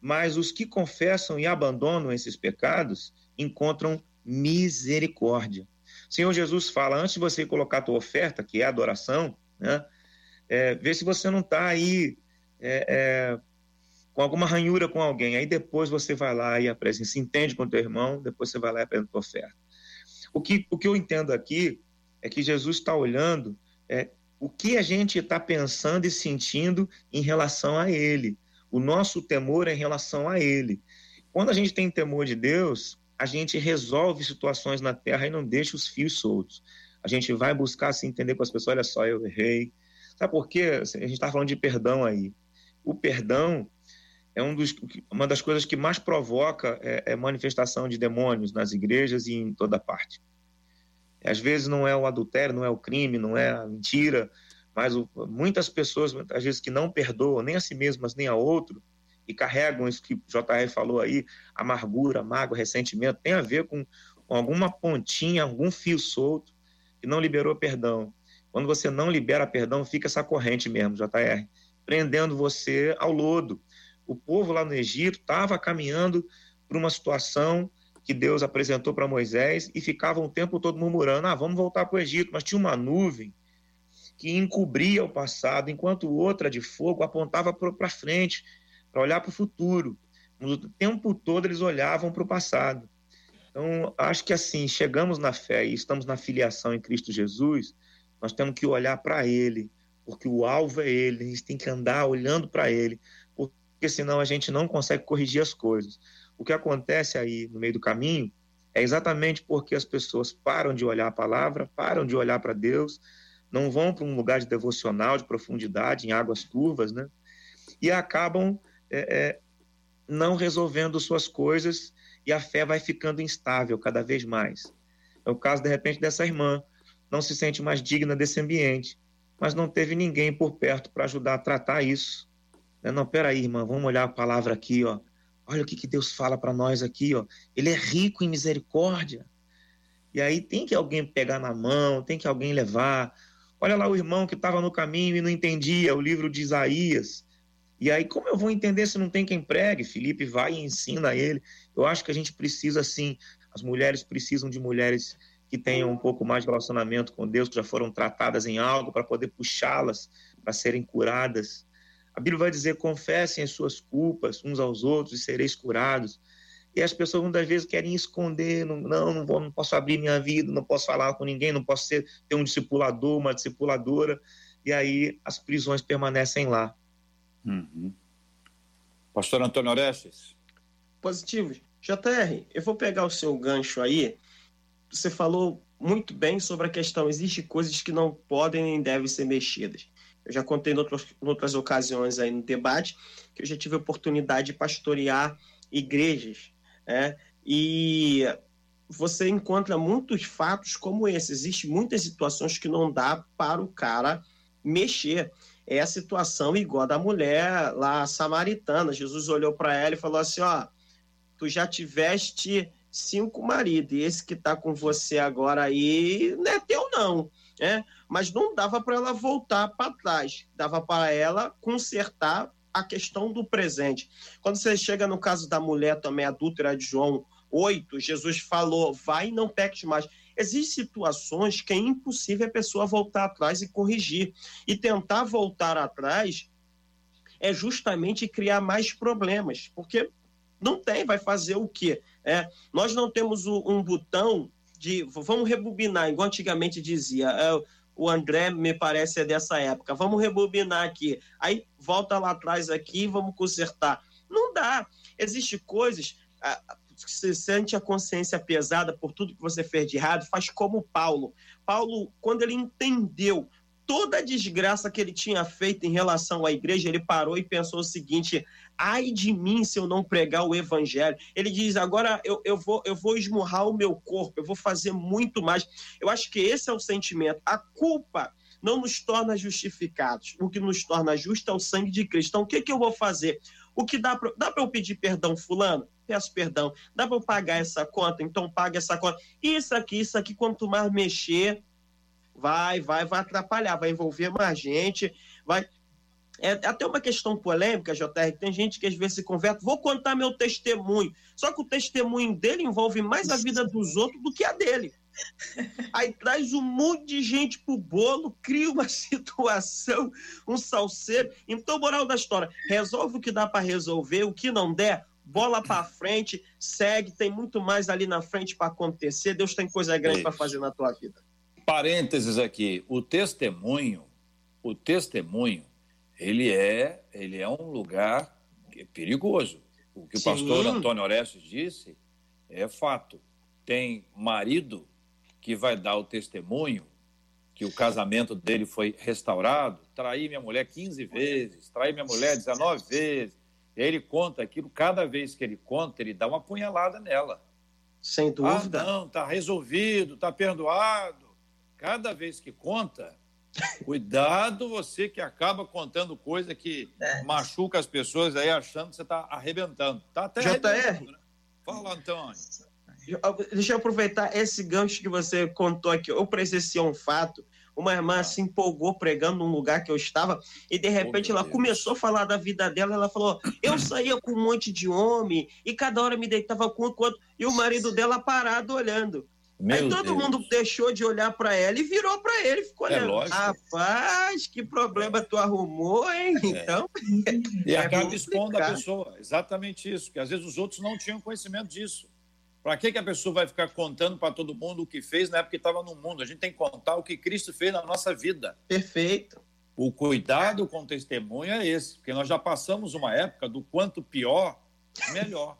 Mas os que confessam e abandonam esses pecados encontram misericórdia. O Senhor Jesus fala, antes de você colocar a tua oferta, que é adoração, né, é, vê se você não está aí é, é, com alguma ranhura com alguém. Aí depois você vai lá e apresenta, se entende com teu irmão, depois você vai lá e apresenta a tua oferta. O que, o que eu entendo aqui é que Jesus está olhando é, o que a gente está pensando e sentindo em relação a Ele. O nosso temor é em relação a Ele. Quando a gente tem temor de Deus, a gente resolve situações na terra e não deixa os fios soltos. A gente vai buscar se entender com as pessoas: olha só, eu errei. Sabe por quê? A gente está falando de perdão aí. O perdão é um dos, uma das coisas que mais provoca é, é manifestação de demônios nas igrejas e em toda parte. Às vezes não é o adultério, não é o crime, não é a mentira, mas o, muitas pessoas, às vezes, que não perdoam nem a si mesmas nem a outro, e carregam isso que o JR falou aí, amargura, mágoa, ressentimento, tem a ver com, com alguma pontinha, algum fio solto que não liberou perdão. Quando você não libera perdão, fica essa corrente mesmo, JR, prendendo você ao lodo. O povo lá no Egito estava caminhando para uma situação que Deus apresentou para Moisés e ficavam o tempo todo murmurando: ah, vamos voltar para o Egito. Mas tinha uma nuvem que encobria o passado, enquanto outra de fogo apontava para frente, para olhar para o futuro. O tempo todo eles olhavam para o passado. Então, acho que assim, chegamos na fé e estamos na filiação em Cristo Jesus, nós temos que olhar para Ele, porque o alvo é Ele, a gente tem que andar olhando para Ele, porque senão a gente não consegue corrigir as coisas. O que acontece aí no meio do caminho é exatamente porque as pessoas param de olhar a palavra, param de olhar para Deus, não vão para um lugar de devocional, de profundidade, em águas turvas, né? E acabam é, é, não resolvendo suas coisas e a fé vai ficando instável cada vez mais. É o caso, de repente, dessa irmã, não se sente mais digna desse ambiente, mas não teve ninguém por perto para ajudar a tratar isso. Não, peraí, irmã, vamos olhar a palavra aqui, ó. Olha o que, que Deus fala para nós aqui, ó. Ele é rico em misericórdia. E aí tem que alguém pegar na mão, tem que alguém levar. Olha lá o irmão que estava no caminho e não entendia o livro de Isaías. E aí, como eu vou entender se não tem quem pregue? Felipe vai e ensina ele. Eu acho que a gente precisa, sim, as mulheres precisam de mulheres que tenham um pouco mais de relacionamento com Deus, que já foram tratadas em algo, para poder puxá-las para serem curadas. A Bíblia vai dizer: confessem as suas culpas uns aos outros e sereis curados. E as pessoas muitas vezes querem esconder, não, não, não, vou, não posso abrir minha vida, não posso falar com ninguém, não posso ser, ter um discipulador, uma discipuladora. E aí as prisões permanecem lá. Uhum. Pastor Antônio Orestes. Positivo. JR, eu vou pegar o seu gancho aí. Você falou muito bem sobre a questão. Existem coisas que não podem nem devem ser mexidas. Eu já contei em outras, em outras ocasiões aí no debate que eu já tive oportunidade de pastorear igrejas. Né? E você encontra muitos fatos como esse. Existem muitas situações que não dá para o cara mexer. É a situação igual a da mulher lá samaritana. Jesus olhou para ela e falou assim: Ó, tu já tiveste cinco maridos, e esse que está com você agora aí não é teu, não né? mas não dava para ela voltar para trás, dava para ela consertar a questão do presente. Quando você chega no caso da mulher também adúltera de João 8, Jesus falou: vai e não peques mais. Existem situações que é impossível a pessoa voltar atrás e corrigir. E tentar voltar atrás é justamente criar mais problemas, porque não tem, vai fazer o quê? É, nós não temos um botão de vamos rebobinar, igual antigamente dizia. É, o André me parece é dessa época. Vamos rebobinar aqui. Aí volta lá atrás aqui, vamos consertar. Não dá. Existem coisas. Você sente a consciência pesada por tudo que você fez de errado, faz como Paulo. Paulo, quando ele entendeu toda a desgraça que ele tinha feito em relação à igreja, ele parou e pensou o seguinte: ai de mim se eu não pregar o evangelho. Ele diz: agora eu, eu, vou, eu vou esmurrar o meu corpo, eu vou fazer muito mais. Eu acho que esse é o sentimento. A culpa não nos torna justificados. O que nos torna justo é o sangue de Cristo. Então, o que, que eu vou fazer? O que dá para dá eu pedir perdão, Fulano? Peço perdão. Dá para eu pagar essa conta? Então, paga essa conta. Isso aqui, isso aqui, quanto mais mexer, vai, vai, vai atrapalhar, vai envolver mais gente, vai. É até uma questão polêmica, JR, tem gente que às vezes se converte, vou contar meu testemunho. Só que o testemunho dele envolve mais a vida dos outros do que a dele. Aí traz um monte de gente pro bolo, cria uma situação, um salseiro. Então, moral da história, resolve o que dá para resolver, o que não der, bola para frente, segue, tem muito mais ali na frente para acontecer. Deus tem coisa grande para fazer na tua vida parênteses aqui, o testemunho, o testemunho, ele é, ele é um lugar perigoso. O que Sim. o pastor Antônio Orestes disse é fato. Tem marido que vai dar o testemunho que o casamento dele foi restaurado, traí minha mulher 15 vezes, traí minha mulher 19 vezes. Ele conta aquilo, cada vez que ele conta, ele dá uma punhalada nela. Sem dúvida. Ah, não, tá resolvido, tá perdoado cada vez que conta, cuidado você que acaba contando coisa que é. machuca as pessoas aí achando que você está arrebentando. Tá até JR. Né? Fala, Antônio. Deixa eu aproveitar esse gancho que você contou aqui. Eu presenciei um fato. Uma irmã ah. se empolgou pregando num lugar que eu estava e de repente oh, ela Deus. começou a falar da vida dela. Ela falou: Eu saía com um monte de homem e cada hora me deitava com o outro e o marido dela parado olhando. Meu Aí todo Deus. mundo deixou de olhar para ela e virou para ele, ficou é olhando. Lógico. Rapaz, que problema tu arrumou, hein? É. Então. E é acaba expondo a pessoa. Exatamente isso, que às vezes os outros não tinham conhecimento disso. Para que, que a pessoa vai ficar contando para todo mundo o que fez na época que estava no mundo? A gente tem que contar o que Cristo fez na nossa vida. Perfeito. O cuidado com o testemunho é esse, porque nós já passamos uma época do quanto pior, melhor.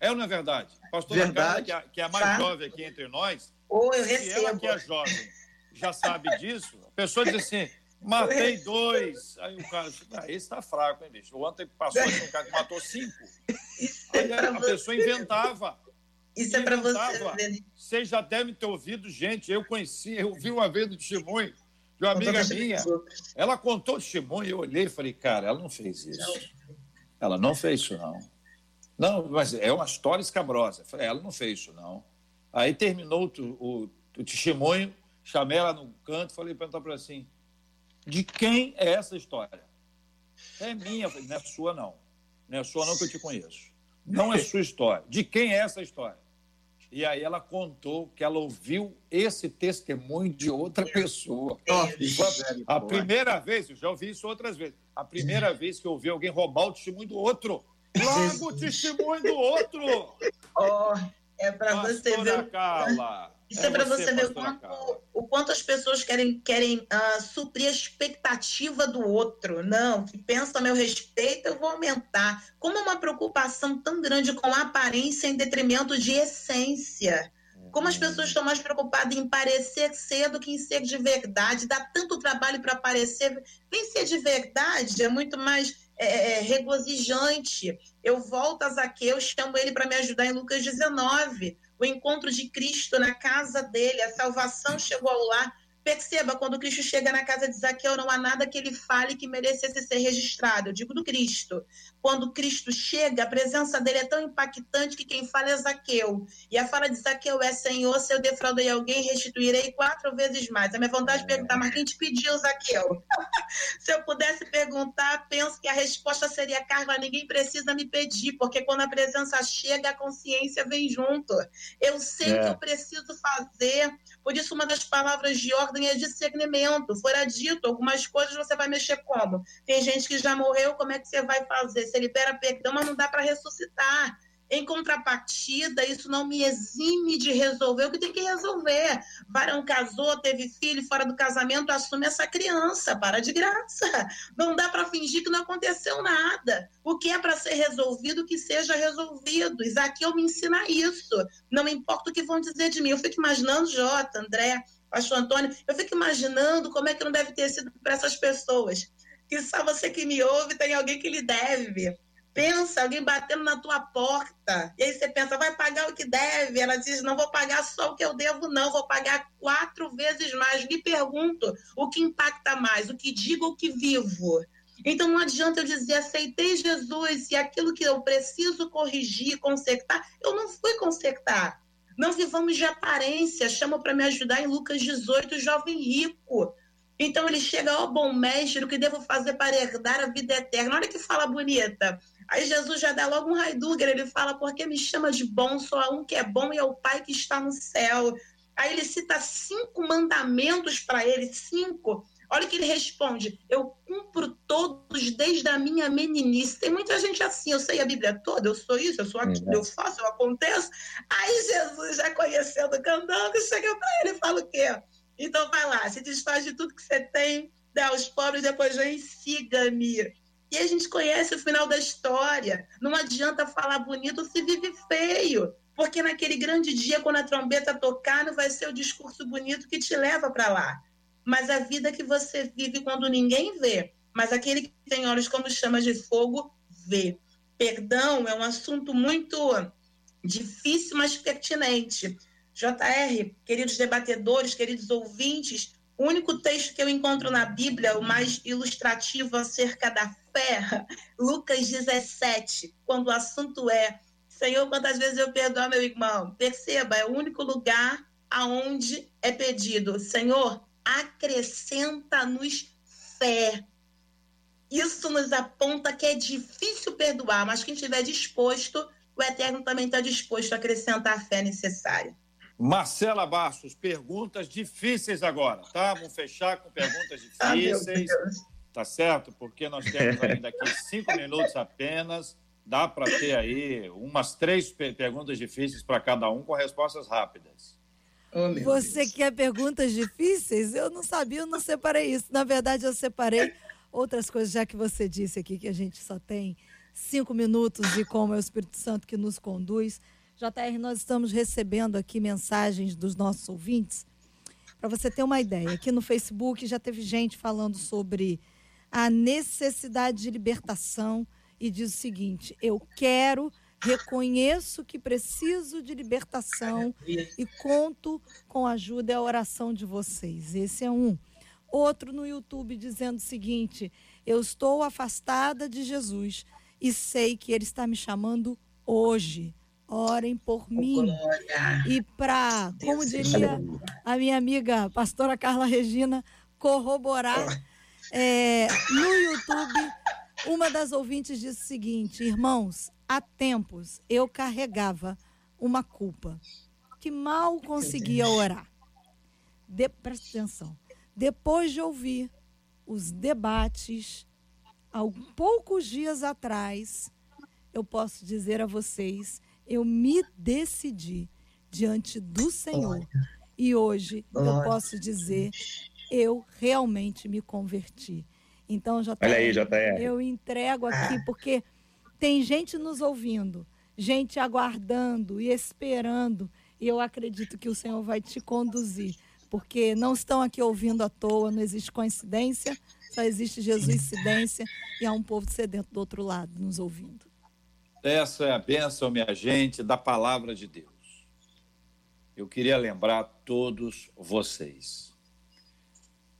É ou não é verdade? Pastor verdade. Carla, que, é, a mais tá. jovem aqui entre nós, ou eu recebo. ela que é jovem já sabe disso, a pessoa diz assim, Matei dois. Aí o cara, ah, esse tá fraco, hein, bicho? Ontem passou aqui um cara que matou cinco. É Aí a, a pessoa inventava. Isso é para você ver. Vocês já devem ter ouvido, gente. Eu conheci, eu vi uma vez no testemunho de uma amiga minha. Ela contou o testemunho e eu olhei e falei, cara, ela não fez isso. Ela não fez isso, não. Não, mas é uma história escabrosa. Eu falei, ela não fez isso, não. Aí terminou o, o, o testemunho, chamei ela no canto, falei, perguntar para ela assim, de quem é essa história? É minha, falei, não é sua, não. Não é sua, não, que eu te conheço. Não é sua história. De quem é essa história? E aí ela contou que ela ouviu esse testemunho de outra pessoa. a primeira vez, eu já ouvi isso outras vezes, a primeira vez que eu ouvi alguém roubar o testemunho do outro. Larga o testemunho do outro! Oh, é para você ver. Carla. Isso é, é para você, ver o quanto, o quanto, as pessoas querem, querem uh, suprir a expectativa do outro. Não, que pensa a meu respeito, eu vou aumentar. Como é uma preocupação tão grande com a aparência em detrimento de essência. Como as pessoas estão mais preocupadas em parecer ser do que em ser de verdade. Dá tanto trabalho para parecer. Vem ser de verdade, é muito mais é, é, é regozijante. Eu volto a Zaqueu, chamo ele para me ajudar em Lucas 19 o encontro de Cristo na casa dele, a salvação chegou ao lar. Perceba, quando Cristo chega na casa de Zaqueu, não há nada que ele fale que merecesse ser registrado. Eu digo do Cristo. Quando Cristo chega, a presença dele é tão impactante que quem fala é Zaqueu. E a fala de Zaqueu é: Senhor, se eu defraudei alguém, restituirei quatro vezes mais. A minha vontade de perguntar, mas quem te pediu, Zaqueu? se eu pudesse perguntar, penso que a resposta seria: Carla, ninguém precisa me pedir, porque quando a presença chega, a consciência vem junto. Eu sei é. que eu preciso fazer. Por isso, uma das palavras de ordem é discernimento. Fora dito, algumas coisas você vai mexer como? Tem gente que já morreu, como é que você vai fazer? Você libera perdão, mas não dá para ressuscitar. Em contrapartida, isso não me exime de resolver o que tem que resolver. Varão casou, teve filho, fora do casamento, assume essa criança, para de graça. Não dá para fingir que não aconteceu nada. O que é para ser resolvido, que seja resolvido. Isaquiel me ensina isso. Não importa o que vão dizer de mim. Eu fico imaginando, Jota, André, Pastor Antônio, eu fico imaginando como é que não deve ter sido para essas pessoas que só você que me ouve tem alguém que lhe deve. Pensa, alguém batendo na tua porta. E aí você pensa, vai pagar o que deve. Ela diz, não vou pagar só o que eu devo, não. Vou pagar quatro vezes mais. Me pergunto, o que impacta mais? O que digo ou o que vivo? Então não adianta eu dizer, aceitei Jesus e aquilo que eu preciso corrigir, consertar, eu não fui consertar. Não vivamos de aparência. Chama para me ajudar em Lucas 18, jovem rico. Então ele chega, ó bom mestre, o que devo fazer para herdar a vida eterna? Olha que fala bonita. Aí Jesus já dá logo um Heidegger, ele fala, porque me chama de bom, só há um que é bom e é o Pai que está no céu. Aí ele cita cinco mandamentos para ele, cinco. Olha que ele responde: Eu cumpro todos desde a minha meninice. Tem muita gente assim, eu sei a Bíblia toda, eu sou isso, eu sou aquilo, eu faço, eu aconteço. Aí Jesus, já conhecendo o candango, chega para ele e fala o quê? Então vai lá, se desfaz de tudo que você tem, dá aos pobres, depois vem siga-me. E a gente conhece o final da história. Não adianta falar bonito se vive feio. Porque naquele grande dia, quando a trombeta tocar, não vai ser o discurso bonito que te leva para lá. Mas a vida que você vive quando ninguém vê. Mas aquele que tem olhos como chama de fogo, vê. Perdão é um assunto muito difícil, mas pertinente. JR, queridos debatedores, queridos ouvintes, o único texto que eu encontro na Bíblia, o mais ilustrativo acerca da fé, Lucas 17, quando o assunto é Senhor, quantas vezes eu perdoo meu irmão? Perceba, é o único lugar aonde é pedido, Senhor, acrescenta-nos fé. Isso nos aponta que é difícil perdoar, mas quem estiver disposto, o Eterno também está disposto a acrescentar a fé necessária. Marcela Bastos, perguntas difíceis agora, tá? Vamos fechar com perguntas ah, difíceis, ah, tá certo? Porque nós temos ainda aqui cinco minutos apenas. Dá para ter aí umas três perguntas difíceis para cada um com respostas rápidas. Oh, você Deus. quer perguntas difíceis? Eu não sabia, eu não separei isso. Na verdade, eu separei outras coisas, já que você disse aqui que a gente só tem cinco minutos e como é o Espírito Santo que nos conduz. JR, nós estamos recebendo aqui mensagens dos nossos ouvintes Para você ter uma ideia, aqui no Facebook já teve gente falando sobre a necessidade de libertação e diz o seguinte: eu quero, reconheço que preciso de libertação e conto com a ajuda e a oração de vocês. Esse é um. Outro no YouTube dizendo o seguinte: eu estou afastada de Jesus e sei que ele está me chamando hoje. Orem por mim. E para, como diria a minha amiga pastora Carla Regina, corroborar, é, no YouTube, uma das ouvintes disse o seguinte: irmãos, há tempos eu carregava uma culpa que mal conseguia orar. De, presta atenção. Depois de ouvir os debates, há poucos dias atrás, eu posso dizer a vocês, eu me decidi diante do Senhor. E hoje eu posso dizer, eu realmente me converti. Então, JR, Olha aí, JR. eu entrego aqui, porque tem gente nos ouvindo, gente aguardando e esperando, e eu acredito que o Senhor vai te conduzir, porque não estão aqui ouvindo à toa, não existe coincidência, só existe Jesus cidência e há um povo sedento do outro lado nos ouvindo. Essa é a bênção, minha gente, da palavra de Deus. Eu queria lembrar todos vocês.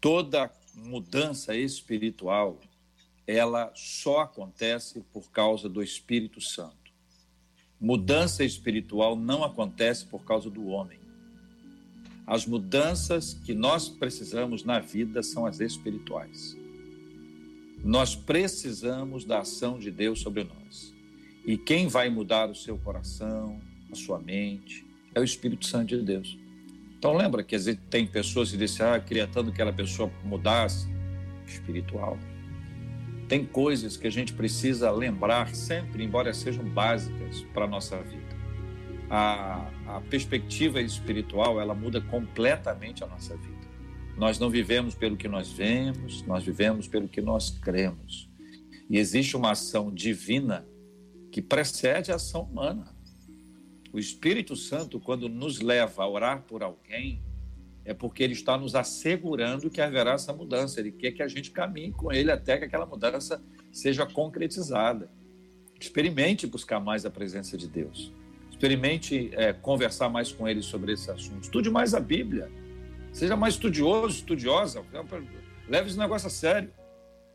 Toda mudança espiritual, ela só acontece por causa do Espírito Santo. Mudança espiritual não acontece por causa do homem. As mudanças que nós precisamos na vida são as espirituais. Nós precisamos da ação de Deus sobre nós. E quem vai mudar o seu coração, a sua mente, é o Espírito Santo de Deus. Então lembra que às vezes tem pessoas que dizem, ah, queria tanto que aquela pessoa mudasse. Espiritual. Tem coisas que a gente precisa lembrar sempre, embora sejam básicas para a nossa vida. A, a perspectiva espiritual, ela muda completamente a nossa vida. Nós não vivemos pelo que nós vemos, nós vivemos pelo que nós cremos. E existe uma ação divina que precede a ação humana. O Espírito Santo, quando nos leva a orar por alguém, é porque ele está nos assegurando que haverá essa mudança. Ele quer que a gente caminhe com ele até que aquela mudança seja concretizada. Experimente buscar mais a presença de Deus. Experimente é, conversar mais com ele sobre esse assunto. Estude mais a Bíblia. Seja mais estudioso, estudiosa. Leve esse negócio a sério.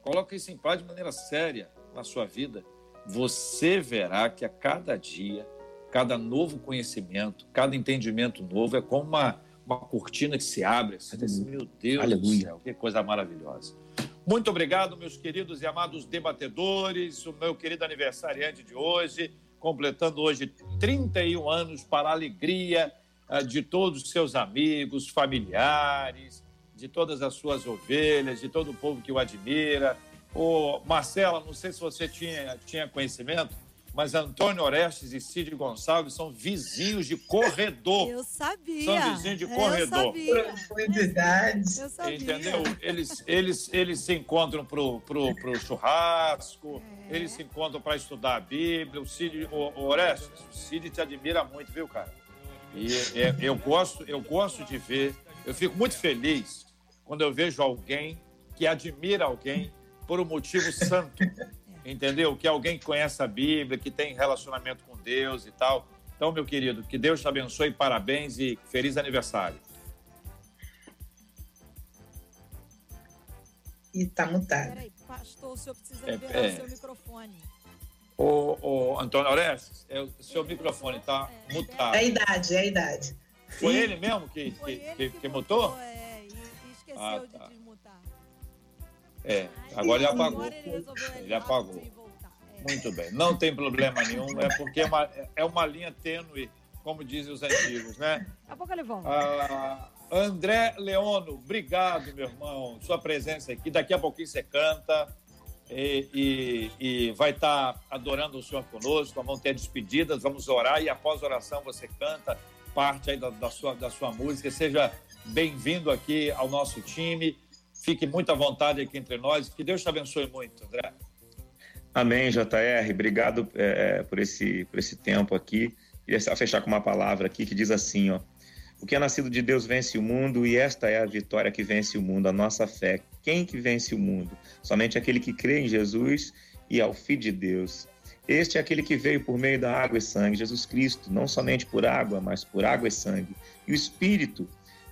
Coloque isso em paz de maneira séria na sua vida. Você verá que a cada dia, cada novo conhecimento, cada entendimento novo é como uma, uma cortina que se abre. Você diz, meu Deus Aleluia. do céu, que coisa maravilhosa. Muito obrigado, meus queridos e amados debatedores, o meu querido aniversariante de hoje, completando hoje 31 anos para a alegria ah, de todos os seus amigos, familiares, de todas as suas ovelhas, de todo o povo que o admira. O Marcela, não sei se você tinha, tinha conhecimento, mas Antônio Orestes e Cid Gonçalves são vizinhos de corredor. Eu sabia. São vizinhos de corredor. Eu sabia. Eu sabia. Entendeu? Eles, eles, eles se encontram pro, pro, pro churrasco, é. eles se encontram para estudar a Bíblia. O Cid, o, o Orestes, o Cid te admira muito, viu, cara? E é, eu, gosto, eu gosto de ver, eu fico muito feliz quando eu vejo alguém que admira alguém por um motivo santo, entendeu? Que é alguém que conhece a Bíblia, que tem relacionamento com Deus e tal. Então, meu querido, que Deus te abençoe, parabéns e feliz aniversário. E tá mutado. Peraí, pastor, o senhor precisa é, liberar é, o seu microfone. O, o Antônio Orestes, é, o seu microfone está é, mutado. É a idade, é a idade. Foi ele mesmo que, que, ele que, que mutou? É, e, e esqueceu ah, tá. de desmutar. É, agora ele apagou. Ele, apagou. Muito bem, não tem problema nenhum, é porque é uma, é uma linha tênue, como dizem os antigos, né? Daqui a pouco ele volta. Ah, André Leono, obrigado, meu irmão, sua presença aqui. Daqui a pouquinho você canta e, e, e vai estar tá adorando o Senhor conosco. Vamos ter despedidas, vamos orar e após a oração você canta parte aí da, da sua, da sua música. Seja bem-vindo aqui ao nosso time. Fique muito à vontade aqui entre nós. Que Deus te abençoe muito, André. Amém, JR. Obrigado é, é, por, esse, por esse tempo aqui. Queria fechar com uma palavra aqui que diz assim, ó. O que é nascido de Deus vence o mundo e esta é a vitória que vence o mundo, a nossa fé. Quem que vence o mundo? Somente aquele que crê em Jesus e ao Filho de Deus. Este é aquele que veio por meio da água e sangue, Jesus Cristo, não somente por água, mas por água e sangue. E o Espírito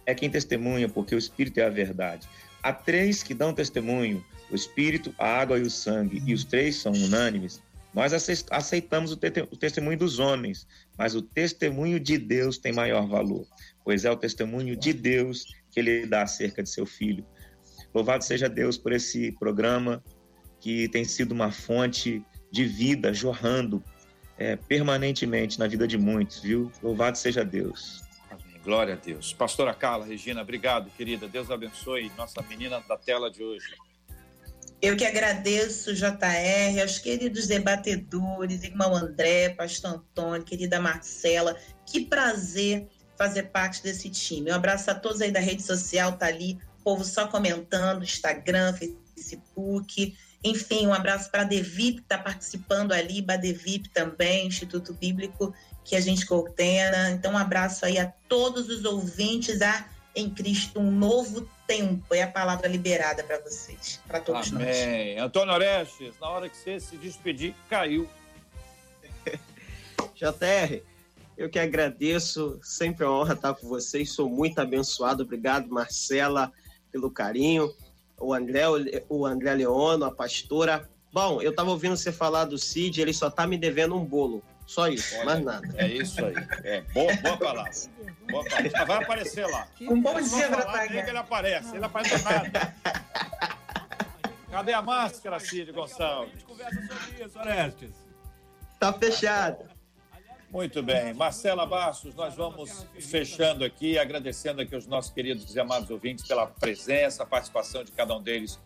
é quem testemunha, porque o Espírito é a verdade. Há três que dão testemunho: o Espírito, a água e o sangue, e os três são unânimes. Nós aceitamos o testemunho dos homens, mas o testemunho de Deus tem maior valor pois é o testemunho de Deus que ele dá acerca de seu filho. Louvado seja Deus por esse programa que tem sido uma fonte de vida jorrando é, permanentemente na vida de muitos, viu? Louvado seja Deus. Glória a Deus. Pastora Carla, Regina, obrigado, querida. Deus abençoe nossa menina da tela de hoje. Eu que agradeço, JR, aos queridos debatedores, irmão André, pastor Antônio, querida Marcela. Que prazer fazer parte desse time. Um abraço a todos aí da rede social, tá ali, povo só comentando, Instagram, Facebook. Enfim, um abraço para a Devip, que está participando ali, Badevip também, Instituto Bíblico, que a gente coordena. Então, um abraço aí a todos os ouvintes a Em Cristo, um novo tempo. É a palavra liberada para vocês, para todos Amém. nós. Amém. Antônio Orestes, na hora que você se despedir, caiu. JR, eu que agradeço, sempre é uma honra estar com vocês, sou muito abençoado. Obrigado, Marcela, pelo carinho. O André, o André Leono, a pastora. Bom, eu estava ouvindo você falar do Cid, ele só está me devendo um bolo. Só isso, Olha, mais nada. É isso aí. É, boa, boa palavra. Boa palavra. Vai aparecer lá. Um bom dia, Natalia. Ele aparece, ele aparece nada. Cadê a máscara, Cid Gonçalves? A gente conversa sobre isso, Orestes. Tá fechado. Muito bem. Marcela Bastos, nós vamos fechando aqui, agradecendo aqui aos nossos queridos e amados ouvintes pela presença, a participação de cada um deles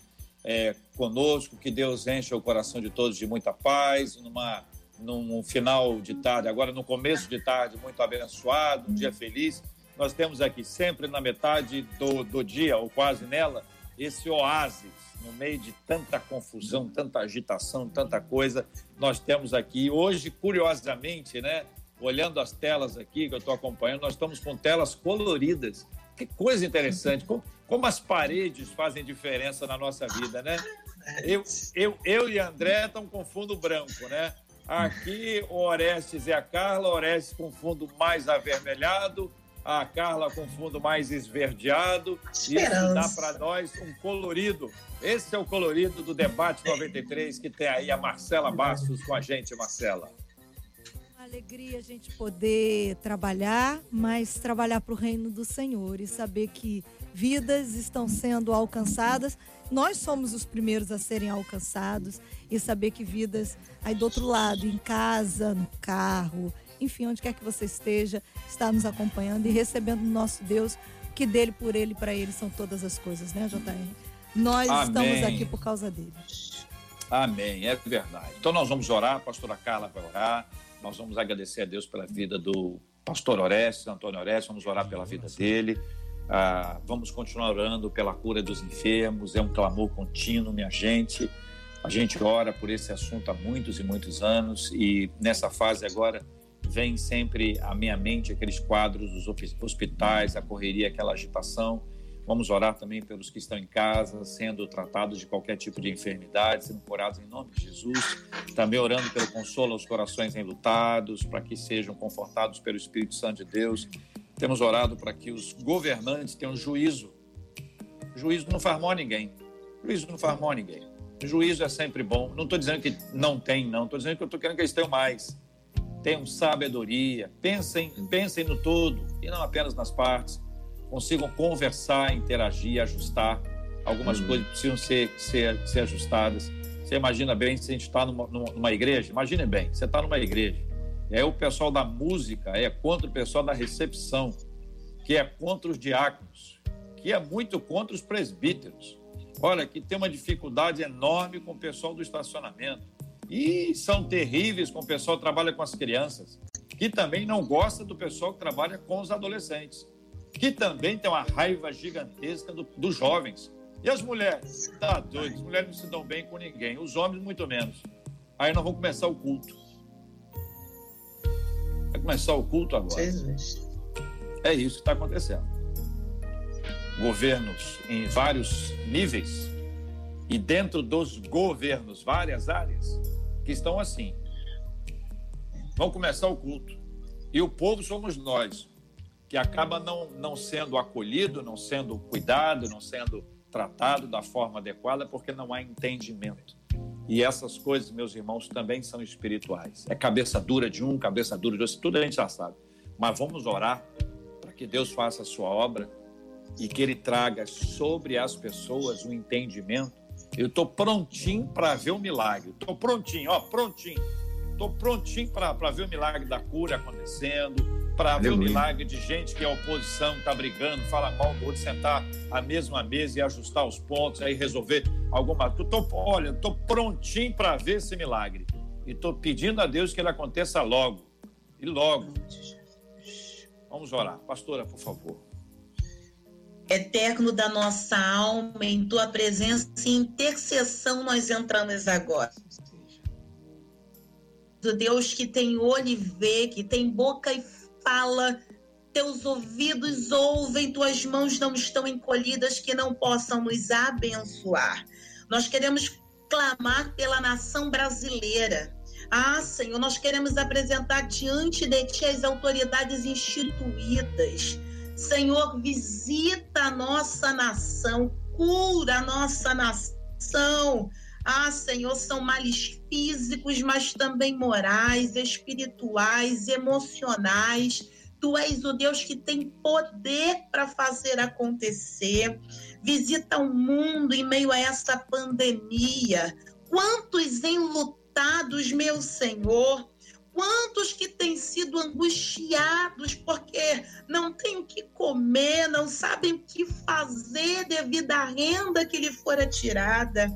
é, conosco. Que Deus encha o coração de todos de muita paz, numa, num final de tarde, agora no começo de tarde, muito abençoado, um dia feliz. Nós temos aqui sempre na metade do, do dia, ou quase nela, esse oásis no meio de tanta confusão, tanta agitação, tanta coisa, nós temos aqui hoje, curiosamente, né? Olhando as telas aqui que eu estou acompanhando, nós estamos com telas coloridas. Que coisa interessante, como, como as paredes fazem diferença na nossa vida, né? Eu, eu, eu e André estamos com fundo branco, né? Aqui o Orestes e a Carla, Orestes com fundo mais avermelhado, a Carla com fundo mais esverdeado. Esperança. Isso dá para nós um colorido. Esse é o colorido do debate 93 que tem aí a Marcela Bastos com a gente, Marcela. Alegria a gente poder trabalhar, mas trabalhar para o reino do Senhor e saber que vidas estão sendo alcançadas. Nós somos os primeiros a serem alcançados e saber que vidas aí do outro lado, em casa, no carro, enfim, onde quer que você esteja, está nos acompanhando e recebendo o nosso Deus, que dele, por ele, para ele são todas as coisas, né, JR? Nós Amém. estamos aqui por causa dele. Amém, é verdade. Então nós vamos orar, a pastora Carla vai orar, nós vamos agradecer a Deus pela vida do pastor Orestes, Antônio Orestes, vamos orar pela vida dele. Ah, vamos continuar orando pela cura dos enfermos, é um clamor contínuo, minha gente. A gente ora por esse assunto há muitos e muitos anos e nessa fase agora vem sempre à minha mente aqueles quadros dos hospitais, a correria, aquela agitação. Vamos orar também pelos que estão em casa, sendo tratados de qualquer tipo de enfermidade, sendo curados em nome de Jesus. Também orando pelo consolo aos corações enlutados, para que sejam confortados pelo Espírito Santo de Deus. Temos orado para que os governantes tenham juízo. Juízo não faz mal a ninguém. Juízo não faz mal a ninguém. Juízo é sempre bom. Não estou dizendo que não tem, não. Estou dizendo que eu estou querendo que eles tenham mais tenham sabedoria, pensem, pensem no todo e não apenas nas partes, consigam conversar, interagir, ajustar. Algumas uhum. coisas precisam ser, ser, ser ajustadas. Você imagina bem se a gente está numa, numa igreja, imagine bem, você está numa igreja, aí o pessoal da música é contra o pessoal da recepção, que é contra os diáconos, que é muito contra os presbíteros. Olha, que tem uma dificuldade enorme com o pessoal do estacionamento e são terríveis com o pessoal que trabalha com as crianças, que também não gosta do pessoal que trabalha com os adolescentes, que também tem uma raiva gigantesca do, dos jovens. E as mulheres? Tá doido, as mulheres não se dão bem com ninguém, os homens muito menos. Aí nós vamos começar o culto. Vai começar o culto agora. Jesus. É isso que está acontecendo. Governos em vários níveis e dentro dos governos, várias áreas, que estão assim. Vamos começar o culto. E o povo somos nós, que acaba não, não sendo acolhido, não sendo cuidado, não sendo tratado da forma adequada, porque não há entendimento. E essas coisas, meus irmãos, também são espirituais. É cabeça dura de um, cabeça dura de outro, tudo a gente já sabe. Mas vamos orar para que Deus faça a sua obra e que Ele traga sobre as pessoas o um entendimento. Eu estou prontinho para ver o milagre. Estou prontinho, ó, prontinho. Estou prontinho para ver o milagre da cura acontecendo, para ver o milagre de gente que é oposição, está brigando, fala mal do outro, sentar à mesma mesa e ajustar os pontos, aí resolver alguma coisa. Tô, olha, estou prontinho para ver esse milagre. E estou pedindo a Deus que ele aconteça logo. E logo. Vamos orar. Pastora, por favor. Eterno da nossa alma, em tua presença e intercessão nós entramos agora do Deus que tem olho e vê, que tem boca e fala, teus ouvidos ouvem, tuas mãos não estão encolhidas que não possam nos abençoar. Nós queremos clamar pela nação brasileira. Ah, Senhor, nós queremos apresentar diante de Ti as autoridades instituídas. Senhor, visita a nossa nação, cura a nossa nação. Ah, Senhor, são males físicos, mas também morais, espirituais, emocionais. Tu és o Deus que tem poder para fazer acontecer. Visita o mundo em meio a essa pandemia. Quantos enlutados, meu Senhor, quantos que têm sido angustiados porque não têm o que comer, não sabem o que fazer devido à renda que lhe fora tirada.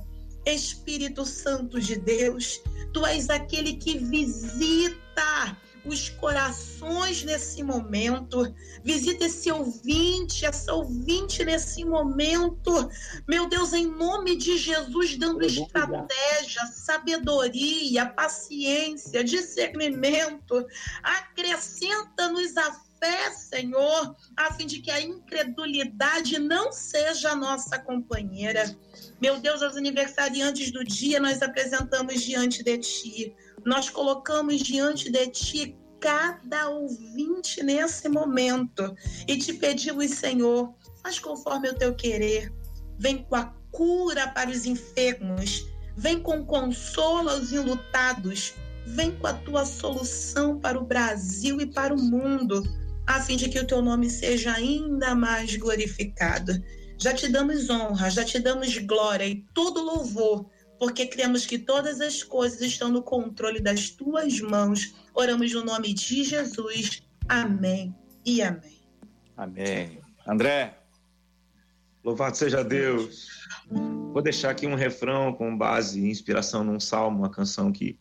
Espírito Santo de Deus, tu és aquele que visita os corações nesse momento. Visita esse ouvinte, essa ouvinte nesse momento. Meu Deus, em nome de Jesus, dando estratégia, sabedoria, paciência, discernimento. Acrescenta-nos a fé, Senhor, a fim de que a incredulidade não seja a nossa companheira. Meu Deus, aos aniversariantes do dia, nós apresentamos diante de Ti. Nós colocamos diante de Ti cada ouvinte nesse momento e te pedimos, Senhor, faz conforme o teu querer. Vem com a cura para os enfermos, vem com consolo aos enlutados, vem com a tua solução para o Brasil e para o mundo, a fim de que o teu nome seja ainda mais glorificado. Já te damos honra, já te damos glória e todo louvor, porque cremos que todas as coisas estão no controle das tuas mãos. Oramos no nome de Jesus. Amém e amém. Amém. André. Louvado seja Deus. Vou deixar aqui um refrão com base em inspiração num salmo, uma canção que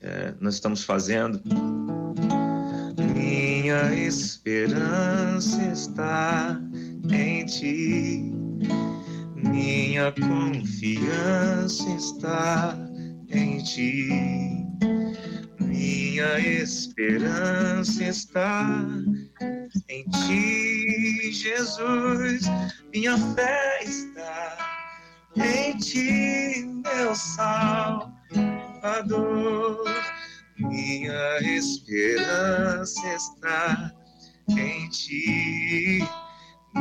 é, nós estamos fazendo. Minha esperança está em ti. Minha confiança está em ti. Minha esperança está em ti, Jesus. Minha fé está em ti, meu Salvador. Minha esperança está em ti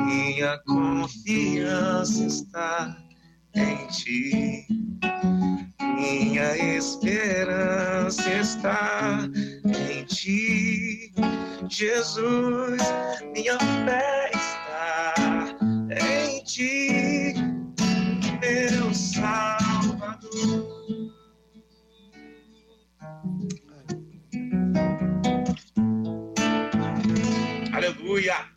minha confiança está em ti. Minha esperança está em ti, Jesus. Minha fé está em ti, meu Salvador. Aleluia.